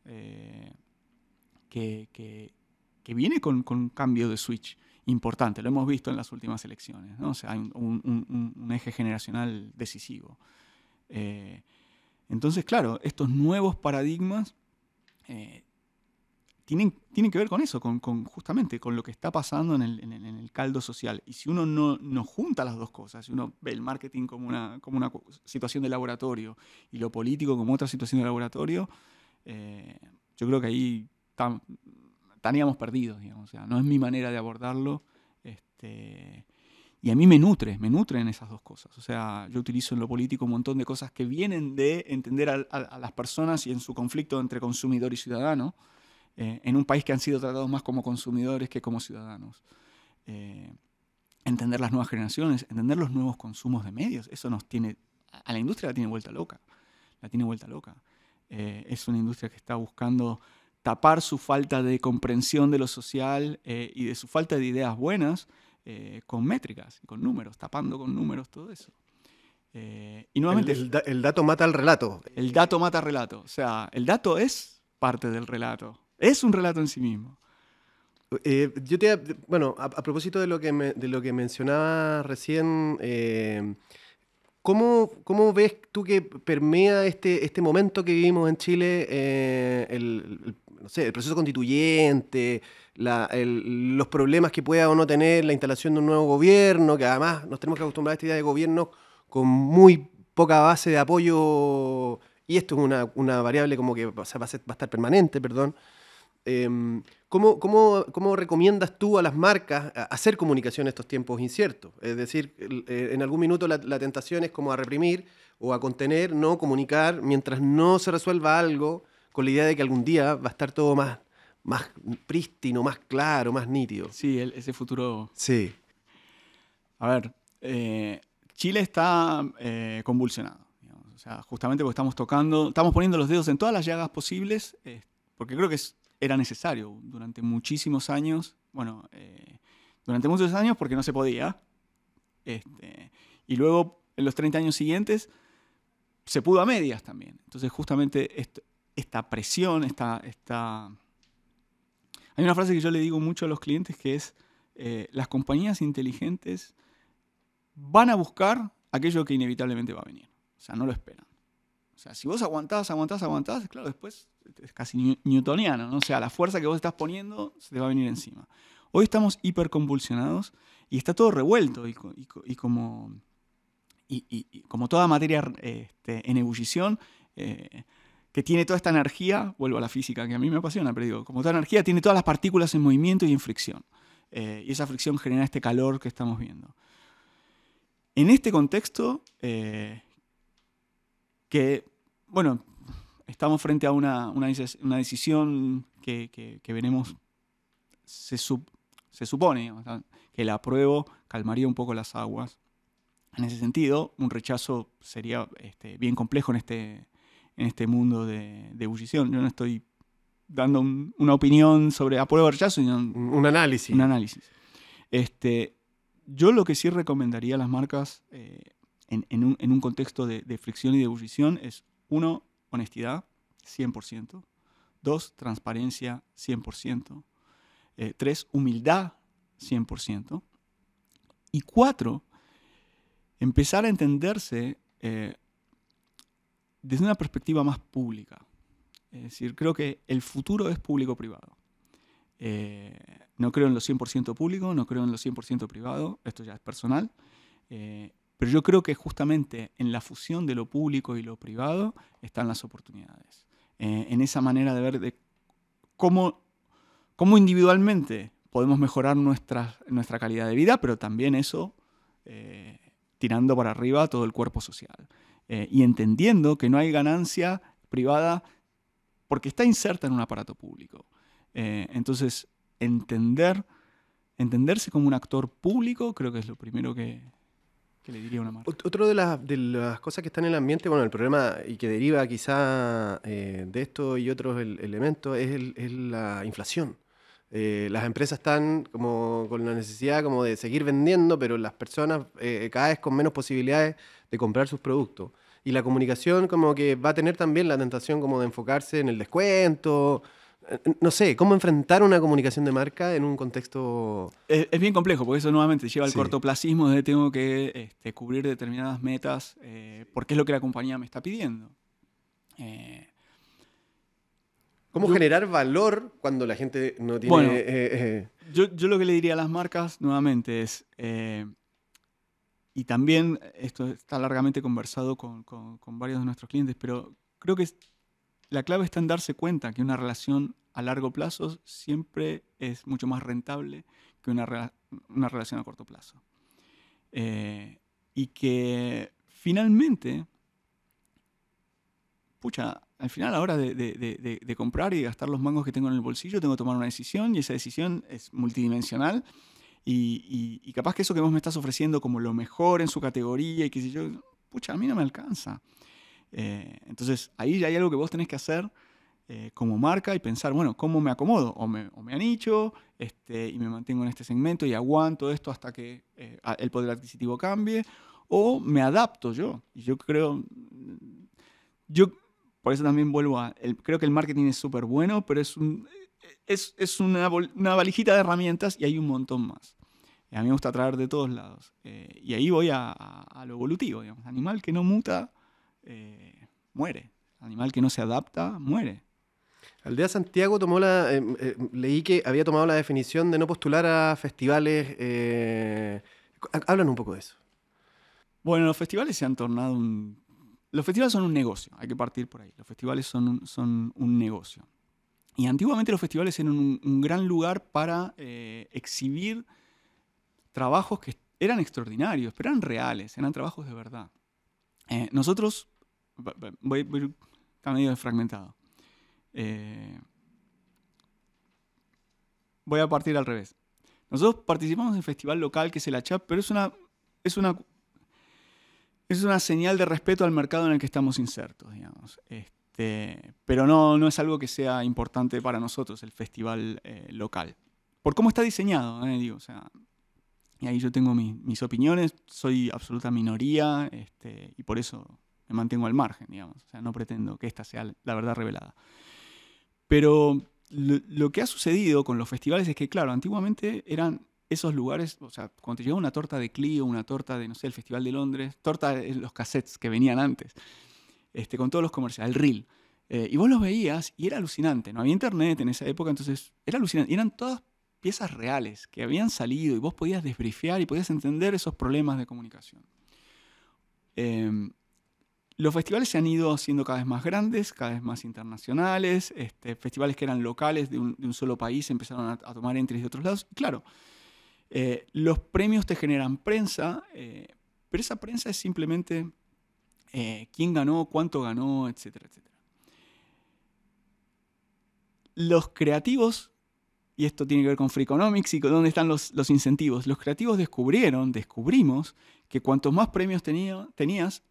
que, que, viene con, con, un cambio de switch importante, lo hemos visto en las últimas elecciones, ¿no? o sea, hay un, eje generacional decisivo. Eh, entonces, claro, estos nuevos paradigmas eh, tienen, tienen, que ver con eso, con, con, justamente con lo que está pasando en el, en, el, caldo social. Y si uno no, no, junta las dos cosas, si uno ve el marketing como una, como una situación de laboratorio y lo político como otra situación de laboratorio, eh, yo creo que ahí estaríamos perdidos, digamos. O sea, no es mi manera de abordarlo. Este, y a mí me nutre, me nutren esas dos cosas. O sea, yo utilizo en lo político un montón de cosas que vienen de entender a, las personas y en su conflicto entre consumidor y ciudadano, eh, en un país que han sido tratados más como consumidores que como ciudadanos. Eh, entender las nuevas generaciones, entender los nuevos consumos de medios, eso nos tiene, a la industria la tiene vuelta loca, la tiene vuelta loca. Eh, es una industria que está buscando tapar su falta de comprensión de lo social eh, y de su falta de ideas buenas eh, con métricas, con números, tapando con números todo eso. Eh, y nuevamente... El, dato mata al relato. El dato mata al relato. O sea, el dato es parte del relato. Es un relato en sí mismo. yo te, bueno, a, propósito de lo que, de lo que mencionaba recién, ¿cómo, ¿cómo, ves tú que permea este, este momento que vivimos en Chile, el, no sé, el proceso constituyente, los problemas que pueda o no tener la instalación de un nuevo gobierno, que además nos tenemos que acostumbrar a esta idea de gobierno con muy poca base de apoyo, y esto es una, variable como que va, a estar permanente, perdón. Em, ¿cómo, cómo, recomiendas tú a las marcas hacer comunicación en estos tiempos inciertos? Es decir, eh, en algún minuto la, la, tentación es como a reprimir o a contener, no comunicar, mientras no se resuelva algo con la idea de que algún día va a estar todo más, más prístino, más claro, más nítido. Sí, ese futuro. Sí. A ver, eh, Chile está eh, convulsionado. O sea, justamente porque estamos tocando, estamos poniendo los dedos en todas las llagas posibles, eh, porque creo que era necesario durante muchísimos años. Bueno, durante muchos años porque no se podía. Este, y luego, en los 30 años siguientes, se pudo a medias también. Entonces, justamente esta presión, esta, esta... Hay una frase que yo le digo mucho a los clientes que es, eh, las compañías inteligentes van a buscar aquello que inevitablemente va a venir. O sea, no lo esperan. O sea, si vos aguantás, aguantás, aguantás, claro, después es casi newtoniano, ¿no? O sea, la fuerza que vos estás poniendo se te va a venir encima. Hoy estamos hiperconvulsionados y está todo revuelto y, como, y, como toda materia este, en ebullición, eh, que tiene toda esta energía, vuelvo a la física que a mí me apasiona, pero digo, como toda energía tiene todas las partículas en movimiento y en fricción. Eh, y esa fricción genera este calor que estamos viendo. En este contexto, eh, que, bueno, estamos frente a una, una, decisión que, que, veremos, se, se supone que el apruebo calmaría un poco las aguas. En ese sentido, un rechazo sería este, bien complejo en este, en este mundo de, ebullición. Yo no estoy dando una opinión sobre apruebo o rechazo, sino un, análisis. Un análisis. Este, yo lo que sí recomendaría a las marcas eh, en, un, contexto de, fricción y de ebullición es, uno, honestidad, 100%. Dos, transparencia, 100%. Eh, tres, humildad, 100%. Y cuatro, empezar a entenderse eh, desde una perspectiva más pública. Es decir, creo que el futuro es público-privado. Eh, no creo en lo 100% público, no creo en lo 100% privado, esto ya es personal, eh, pero yo creo que justamente en la fusión de lo público y lo privado están las oportunidades. Eh, en esa manera de ver cómo, cómo individualmente podemos mejorar nuestra, nuestra calidad de vida, pero también eso tirando para arriba todo el cuerpo social. Eh, y entendiendo que no hay ganancia privada porque está inserta en un aparato público. Eh, entonces, entender, entenderse como un actor público creo que es lo primero que, marca. Otro de, de, las cosas que están en el ambiente, bueno, el problema y que deriva quizá eh, de esto y otros elementos es, la inflación. Eh, las empresas están como con la necesidad como de seguir vendiendo, pero las personas eh, cada vez con menos posibilidades de comprar sus productos. Y la comunicación como que va a tener también la tentación como de enfocarse en el descuento. Eh, no sé, ¿cómo enfrentar una comunicación de marca en un contexto...? Es, bien complejo, porque eso nuevamente lleva al cortoplacismo de tengo que este, cubrir determinadas metas porque es lo que la compañía me está pidiendo. ¿Cómo generar valor cuando la gente no tiene... Bueno, eh, eh, yo, yo, lo que le diría a las marcas nuevamente es, eh, y también esto está largamente conversado con, con, varios de nuestros clientes, pero creo que la clave está en darse cuenta que una relación a largo plazo siempre es mucho más rentable que una, una relación a corto plazo. y que finalmente, pucha, al final, a la hora de, comprar y gastar los mangos que tengo en el bolsillo, tengo que tomar una decisión y esa decisión es multidimensional. Y, capaz que eso que vos me estás ofreciendo como lo mejor en su categoría y que si yo, pucha, a mí no me alcanza. Eh, entonces, ahí ya hay algo que vos tenés que hacer eh, como marca y pensar, bueno, ¿cómo me acomodo? O me, o me anicho este, y me mantengo en este segmento y aguanto esto hasta que eh, el poder adquisitivo cambie, o me adapto yo. Y yo creo, yo por eso también vuelvo a... creo que el marketing es súper bueno, pero es, un, es, es una, una, valijita de herramientas y hay un montón más. a mí me gusta traer de todos lados. Eh, y ahí voy a, a, lo evolutivo. Digamos. Animal que no muta, eh, muere. Animal que no se adapta, muere. Aldea Santiago tomó la. Eh, leí que había tomado la definición de no postular a festivales. hablan un poco de eso. Bueno, los festivales se han tornado un los festivales son un negocio, hay que partir por ahí. Los festivales son un, son un negocio. Y antiguamente los festivales eran un, gran lugar para eh, exhibir trabajos que eran extraordinarios, pero eran reales, eran trabajos de verdad. Eh, nosotros, voy, voy fragmentado. Eh, voy a partir al revés. Nosotros participamos en un festival local que es el ACHAP, pero es una, es una es una señal de respeto al mercado en el que estamos insertos, digamos. Este, pero no, no es algo que sea importante para nosotros, el festival eh, local. Por cómo está diseñado, eh, digo, o sea, y ahí yo tengo mis opiniones, soy absoluta minoría este, y por eso me mantengo al margen, digamos. O sea, no pretendo que esta sea la verdad revelada. Pero lo, que ha sucedido con los festivales es que, claro, antiguamente eran esos lugares, o sea, cuando te llegaba una torta de Clio, una torta de, no sé, el Festival de Londres, torta de los cassettes que venían antes, este, con todos los comerciales, el reel. Eh, y vos los veías y era alucinante. No había internet en esa época, entonces era alucinante. Y eran todas piezas reales que habían salido y vos podías desbrifear y podías entender esos problemas de comunicación. Em, los festivales se han ido haciendo cada vez más grandes, cada vez más internacionales. Este, festivales que eran locales de un, solo país empezaron a, tomar entries de otros lados. claro, eh, los premios te generan prensa, eh, pero esa prensa es simplemente eh, quién ganó, cuánto ganó, etcétera, etcétera. Los creativos, y esto tiene que ver con Freakonomics y con dónde están los, incentivos, los creativos descubrieron, descubrimos que cuantos más premios tenías,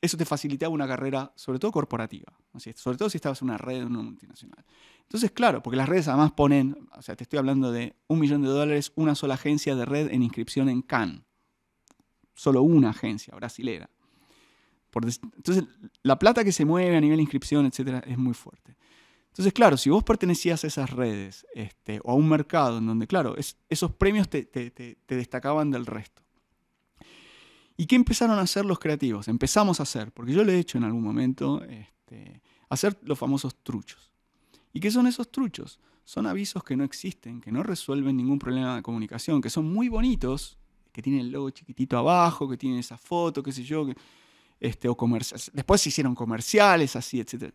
eso te facilitaba una carrera, sobre todo corporativa, sobre todo si estabas en una red, una multinacional. Entonces, claro, porque las redes además ponen, o sea, te estoy hablando de un millón de dólares, una sola agencia de red en inscripción en Cannes. Solo una agencia brasilera. entonces, la plata que se mueve a nivel de inscripción, etcétera, es muy fuerte. Entonces, claro, si vos pertenecías a esas redes este, o a un mercado en donde, claro, esos premios te, destacaban del resto. ¿Y qué empezaron a hacer los creativos? Empezamos a hacer, porque yo lo he hecho en algún momento, este, hacer los famosos truchos. ¿Y qué son esos truchos? Son avisos que no existen, que no resuelven ningún problema de comunicación, que son muy bonitos, que tienen el logo chiquitito abajo, que tienen esa foto, qué sé yo, este, o comerciales. Después se hicieron comerciales, así, etc.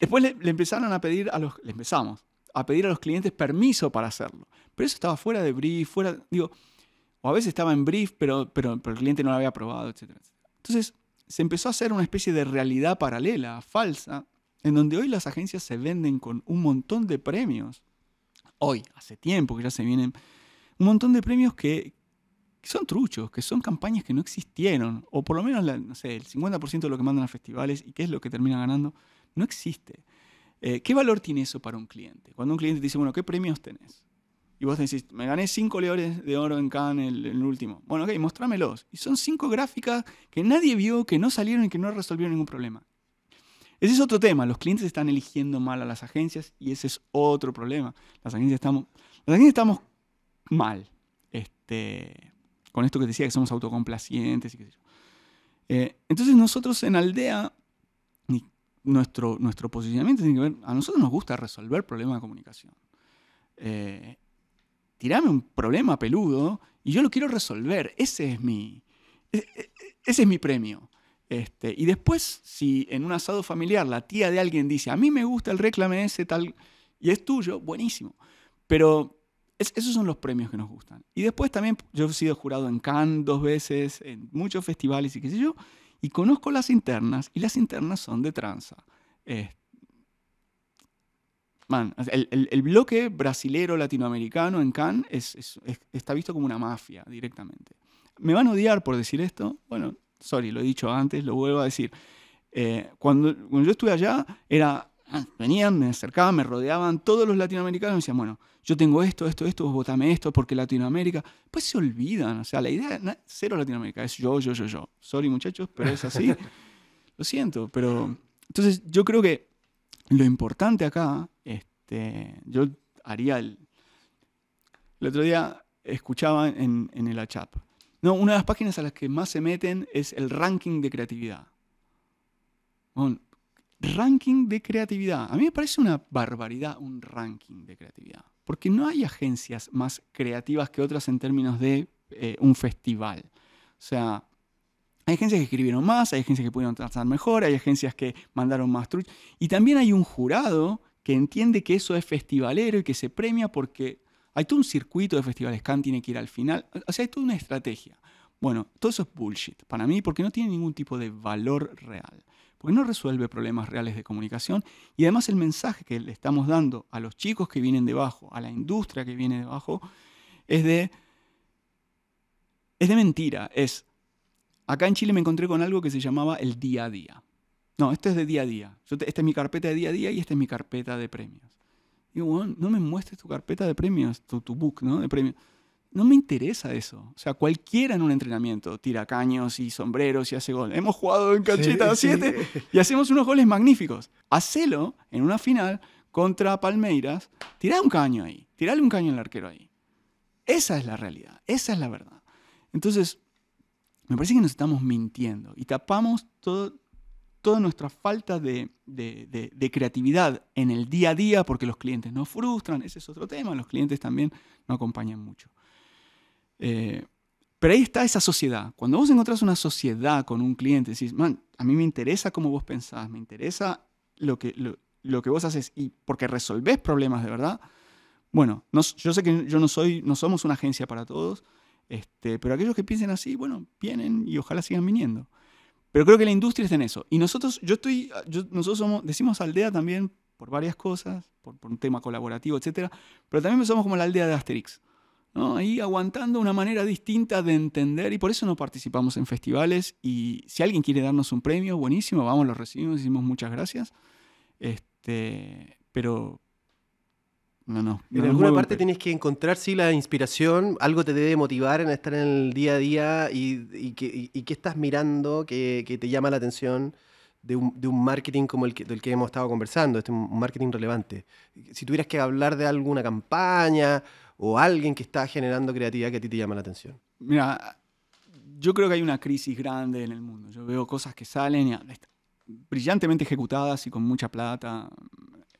Después le, empezaron a pedir a los, le empezamos a pedir a los clientes permiso para hacerlo. Pero eso estaba fuera de brief, fuera, digo, o a veces estaba en brief, pero, pero, el cliente no lo había aprobado, etc. Entonces se empezó a hacer una especie de realidad paralela, falsa, en donde hoy las agencias se venden con un montón de premios. Hoy, hace tiempo que ya se vienen un montón de premios que, son truchos, que son campañas que no existieron, o por lo menos no sé, el 50% de lo que mandan a festivales y qué es lo que termina ganando, no existe. Eh, ¿Qué valor tiene eso para un cliente? Cuando un cliente te dice, bueno, ¿qué premios tenés? Y vos decís, me gané cinco leones de oro en Cannes el, el último. Bueno, ok, mostrámelos. Y son cinco gráficas que nadie vio, que no salieron y que no resolvieron ningún problema. Ese es otro tema. Los clientes están eligiendo mal a las agencias y ese es otro problema. Las agencias estamos, las agencias estamos mal. Este, con esto que decía que somos autocomplacientes y qué sé yo. Eh, entonces nosotros en Aldea, nuestro, nuestro posicionamiento tiene que ver, a nosotros nos gusta resolver problemas de comunicación. Eh, tirame un problema peludo y yo lo quiero resolver. Ese es mi, e, e, ese es mi premio. Este, y después, si en un asado familiar la tía de alguien dice, a mí me gusta el reclame ese tal, y es tuyo, buenísimo. Pero esos son los premios que nos gustan. Y después también, yo he sido jurado en Cannes dos veces, en muchos festivales y qué sé yo, y conozco las internas, y las internas son de tranza. Este, Man, el, bloque brasilero latinoamericano en Cannes está visto como una mafia directamente. ¿Me van a odiar por decir esto? Bueno, sorry, lo he dicho antes, lo vuelvo a decir. Eh, cuando, yo estuve allá, era, ah, venían, me acercaban, me rodeaban todos los latinoamericanos y decían, bueno, yo tengo esto, esto, esto, vos votame esto porque Latinoamérica. Pues se olvidan, o sea, la idea, cero Latinoamérica, es yo, yo, yo, yo. Sorry muchachos, pero es así. lo siento, pero... Entonces yo creo que lo importante acá, este, yo haría el... El otro día escuchaba en, el ACHAP. No, una de las páginas a las que más se meten es el ranking de creatividad. ranking de creatividad. A mí me parece una barbaridad un ranking de creatividad. Porque no hay agencias más creativas que otras en términos de eh, un festival. O sea, hay agencias que escribieron más, hay agencias que pudieron tratar mejor, hay agencias que mandaron más truch. Y también hay un jurado que entiende que eso es festivalero y que se premia porque hay todo un circuito de festivales. Cannes tiene que ir al final. O sea, hay toda una estrategia. Bueno, todo eso es bullshit para mí porque no tiene ningún tipo de valor real. Porque no resuelve problemas reales de comunicación. Y además el mensaje que le estamos dando a los chicos que vienen debajo, a la industria que viene debajo, es de, es de mentira. Es Acá en Chile me encontré con algo que se llamaba el día a día. No, esto es de día a día. esta es mi carpeta de día a día y esta es mi carpeta de premios. Digo, bueno, no me muestres tu carpeta de premios, tu, book, ¿no? De premios. No me interesa eso. O sea, cualquiera en un entrenamiento tira caños y sombreros y hace gol. Hemos jugado en canchita 7 y hacemos unos goles magníficos. Hacelo en una final contra Palmeiras. Tirá un caño ahí. Tirale un caño al arquero ahí. Esa es la realidad. Esa es la verdad. Entonces, me parece que nos estamos mintiendo y tapamos todo, toda nuestra falta de, creatividad en el día a día porque los clientes nos frustran, ese es otro tema, los clientes también no acompañan mucho. Eh, pero ahí está esa sociedad. Cuando vos encontrás una sociedad con un cliente, decís, man, a mí me interesa cómo vos pensás, me interesa lo que, lo, que vos haces y porque resolvés problemas de verdad. Bueno, yo sé que yo no, soy, no somos una agencia para todos, este, pero aquellos que piensen así, bueno, vienen y ojalá sigan viniendo. Pero creo que la industria está en eso. Y nosotros, yo estoy, nosotros somos, decimos aldea también por varias cosas, por, un tema colaborativo, etc. Pero también somos como la aldea de Asterix. ¿no? Ahí aguantando una manera distinta de entender y por eso no participamos en festivales. Y si alguien quiere darnos un premio, buenísimo, vamos, lo recibimos, decimos muchas gracias. Este, pero, no, no. En alguna parte tienes que encontrar, sí, la inspiración, algo te debe motivar en estar en el día a día y, que, estás mirando que, te llama la atención de un, marketing como el que, del que hemos estado conversando, este un marketing relevante. Si tuvieras que hablar de alguna campaña o alguien que está generando creatividad que a ti te llama la atención. Mira, yo creo que hay una crisis grande en el mundo. Yo veo cosas que salen y, brillantemente ejecutadas y con mucha plata,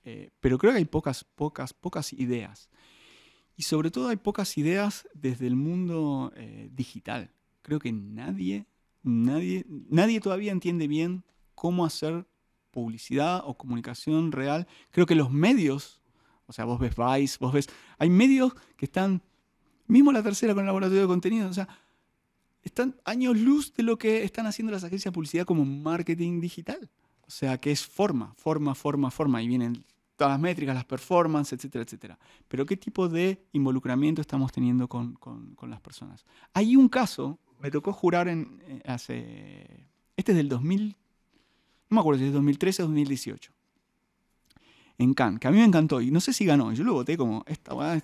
eh, pero creo que hay pocas, pocas, pocas ideas. Y sobre todo hay pocas ideas desde el mundo eh, digital. Creo que nadie, nadie, nadie todavía entiende bien cómo hacer publicidad o comunicación real. Creo que los medios, o sea, vos ves Vice, vos ves, hay medios que están, mismo la tercera con el laboratorio de contenido, o sea, están años luz de lo que están haciendo las agencias de publicidad como marketing digital. O sea, que es forma, forma, forma, forma. Y vienen todas las métricas, las performances, etcétera, etcétera. Pero ¿qué tipo de involucramiento estamos teniendo con, las personas? Hay un caso, me tocó jurar en, eh, hace... Este es del 2000, no me acuerdo si es 2013 o 2018. en Cannes, que a mí me encantó, y no sé si ganó, yo lo voté como, esta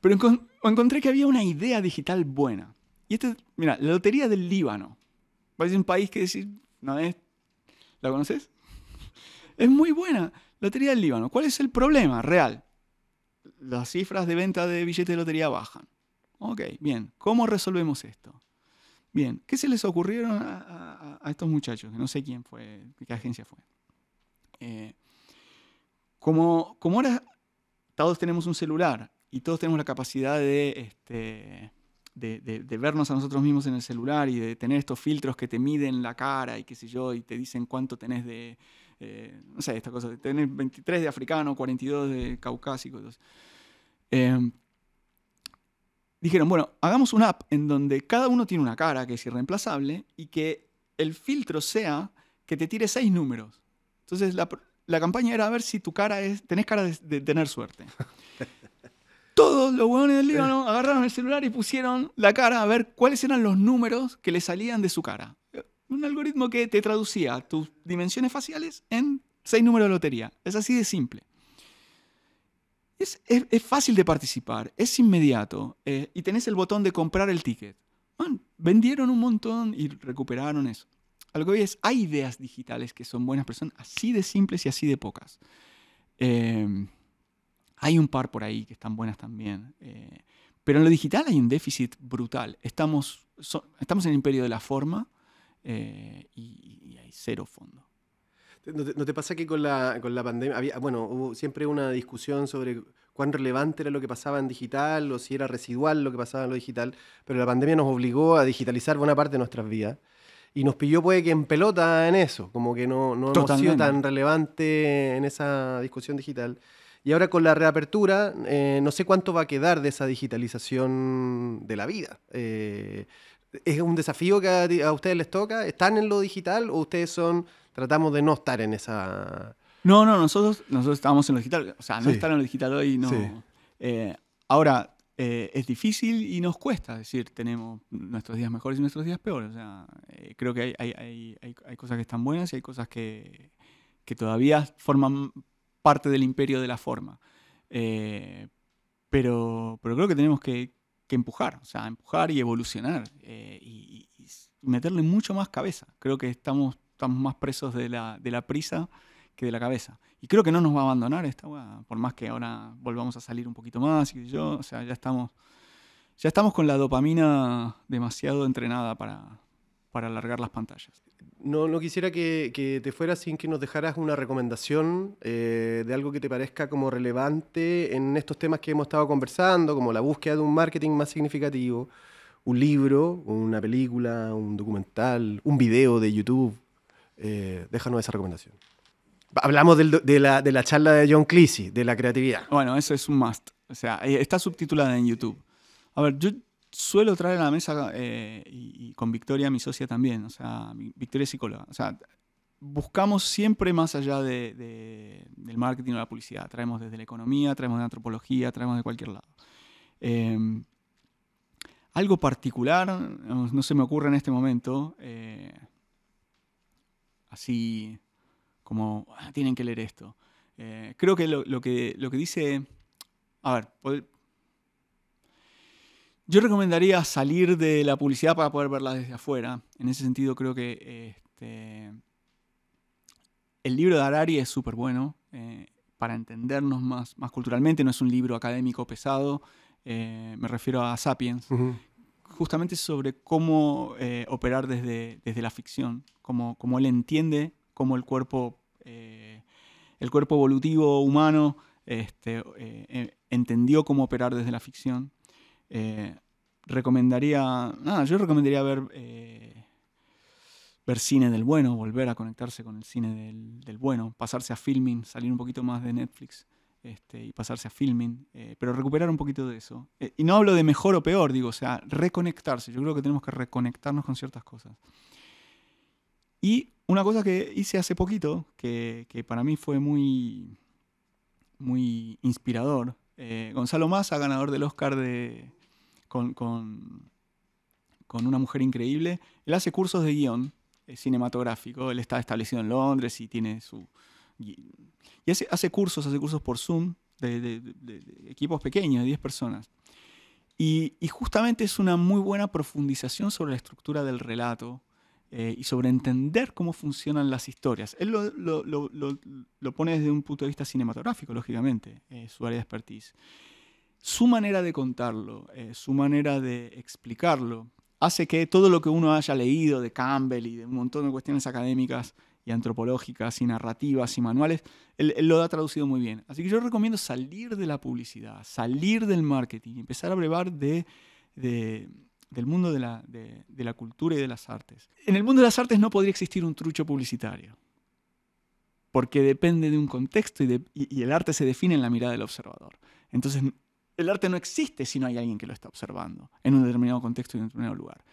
Pero encontré que había una idea digital buena. Y este, mira, la Lotería del Líbano. Parece un país que decir, ¿no es? ¿La conoces? Es muy buena. Lotería del Líbano. ¿Cuál es el problema real? Las cifras de venta de billetes de lotería bajan. Ok, bien. ¿Cómo resolvemos esto? Bien, ¿qué se les ocurrieron a, estos muchachos? No sé quién fue, qué agencia fue. Eh, como, como ahora todos tenemos un celular y todos tenemos la capacidad de, este, de, vernos a nosotros mismos en el celular y de tener estos filtros que te miden la cara y qué sé yo, y te dicen cuánto tenés de, eh, no sé, esta cosa, de tener 23 de africano, 42 de caucásico. Em, dijeron, bueno, hagamos una app en donde cada uno tiene una cara que es irreemplazable y que el filtro sea que te tire seis números. Entonces la, la campaña era a ver si tu cara es, tenés cara de tener suerte. Todos los huevones del Líbano agarraron el celular y pusieron la cara a ver cuáles eran los números que le salían de su cara. Un algoritmo que te traducía tus dimensiones faciales en seis números de lotería. Es así de simple. Es, fácil de participar, es inmediato eh, y tenés el botón de comprar el ticket. vendieron un montón y recuperaron eso. Algo que es, hay ideas digitales que son buenas, pero son así de simples y así de pocas. Eh, hay un par por ahí que están buenas también. Eh, pero en lo digital hay un déficit brutal. Estamos, estamos en el imperio de la forma eh, y, hay cero fondo. ¿No te, pasa que con la, con la pandemia había, bueno, hubo siempre una discusión sobre cuán relevante era lo que pasaba en digital o si era residual lo que pasaba en lo digital, pero la pandemia nos obligó a digitalizar buena parte de nuestras vidas y nos pilló puede que en pelota en eso, como que no, no hemos sido tan relevante en esa discusión digital. Y ahora con la reapertura, eh, no sé cuánto va a quedar de esa digitalización de la vida. Eh, ¿Es un desafío que a, ustedes les toca? ¿Están en lo digital o ustedes son, tratamos de no estar en esa... No, no, nosotros, nosotros estamos en lo digital. O sea, no estar en lo digital hoy no... Eh, ahora, es difícil y nos cuesta. Es decir, tenemos nuestros días mejores y nuestros días peores. O sea, creo que hay, hay, hay, hay, cosas que están buenas y hay cosas que, que todavía forman parte del imperio de la forma. Eh, pero, pero creo que tenemos que, empujar, o sea, empujar y evolucionar eh, y, meterle mucho más cabeza. Creo que estamos, estamos más presos de la, de la prisa que de la cabeza. Y creo que no nos va a abandonar esta por más que ahora volvamos a salir un poquito más y yo, o sea, ya estamos, ya estamos con la dopamina demasiado entrenada para, para alargar las pantallas. No, no quisiera que, te fueras sin que nos dejaras una recomendación eh, de algo que te parezca como relevante en estos temas que hemos estado conversando, como la búsqueda de un marketing más significativo, un libro, una película, un documental, un video de YouTube. Eh, déjanos esa recomendación. Hablamos de, la, de la charla de John Cleese, de la creatividad. Bueno, eso es un must. O sea, eh, está subtitulada en YouTube. A ver, yo suelo traer a la mesa eh, y, con Victoria, mi socia también, o sea, Victoria es psicóloga, o sea, buscamos siempre más allá de, del marketing o la publicidad, traemos desde la economía, traemos de antropología, traemos de cualquier lado. Em, algo particular, no, se me ocurre en este momento, eh, así como, ah, tienen que leer esto. Eh, creo que lo, que lo que dice, a ver, yo recomendaría salir de la publicidad para poder verla desde afuera. En ese sentido creo que este, el libro de Harari es súper bueno eh, para entendernos más, más culturalmente. No es un libro académico pesado. Eh, me refiero a Sapiens. Justamente sobre cómo eh, operar desde, desde la ficción. Cómo, cómo él entiende cómo el cuerpo, el cuerpo evolutivo humano este, entendió cómo operar desde la ficción. Eh, recomendaría, nada, yo recomendaría ver, eh, ver cine del bueno, volver a conectarse con el cine del, bueno, pasarse a filming, salir un poquito más de Netflix este, y pasarse a filming, eh, pero recuperar un poquito de eso. y no hablo de mejor o peor, digo, o sea, reconectarse. Yo creo que tenemos que reconectarnos con ciertas cosas. Y una cosa que hice hace poquito, que, que para mí fue muy, muy inspirador, Gonzalo Massa, ganador del Oscar de, con, con, una mujer increíble. Él hace cursos de guion eh, cinematográfico. Él está establecido en Londres y tiene su y, hace, cursos, hace cursos por Zoom de, equipos pequeños, de 10 personas. Y, justamente es una muy buena profundización sobre la estructura del relato eh, y sobre entender cómo funcionan las historias. Él lo, pone desde un punto de vista cinematográfico, lógicamente, eh, su área de expertise. Su manera de contarlo, eh, su manera de explicarlo, hace que todo lo que uno haya leído de Campbell y de un montón de cuestiones académicas y antropológicas y narrativas y manuales, él, lo ha traducido muy bien. Así que yo recomiendo salir de la publicidad, salir del marketing, empezar a brevar de, del mundo de la, de, la, cultura y de las artes. En el mundo de las artes no podría existir un trucho publicitario, porque depende de un contexto y, y el arte se define en la mirada del observador. Entonces el arte no existe si no hay alguien que lo está observando en un determinado contexto y en un determinado lugar.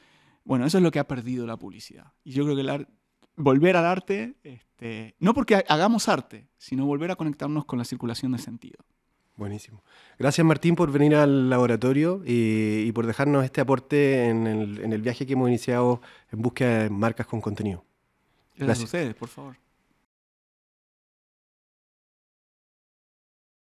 Bueno, eso es lo que ha perdido la publicidad. Y yo creo que el volver al arte, este, no porque hagamos arte, sino volver a conectarnos con la circulación de sentido. Buenísimo. Gracias Martín por venir al laboratorio y, por dejarnos este aporte en el, en el, viaje que hemos iniciado en búsqueda de marcas con contenido. Gracias, a ustedes, por favor.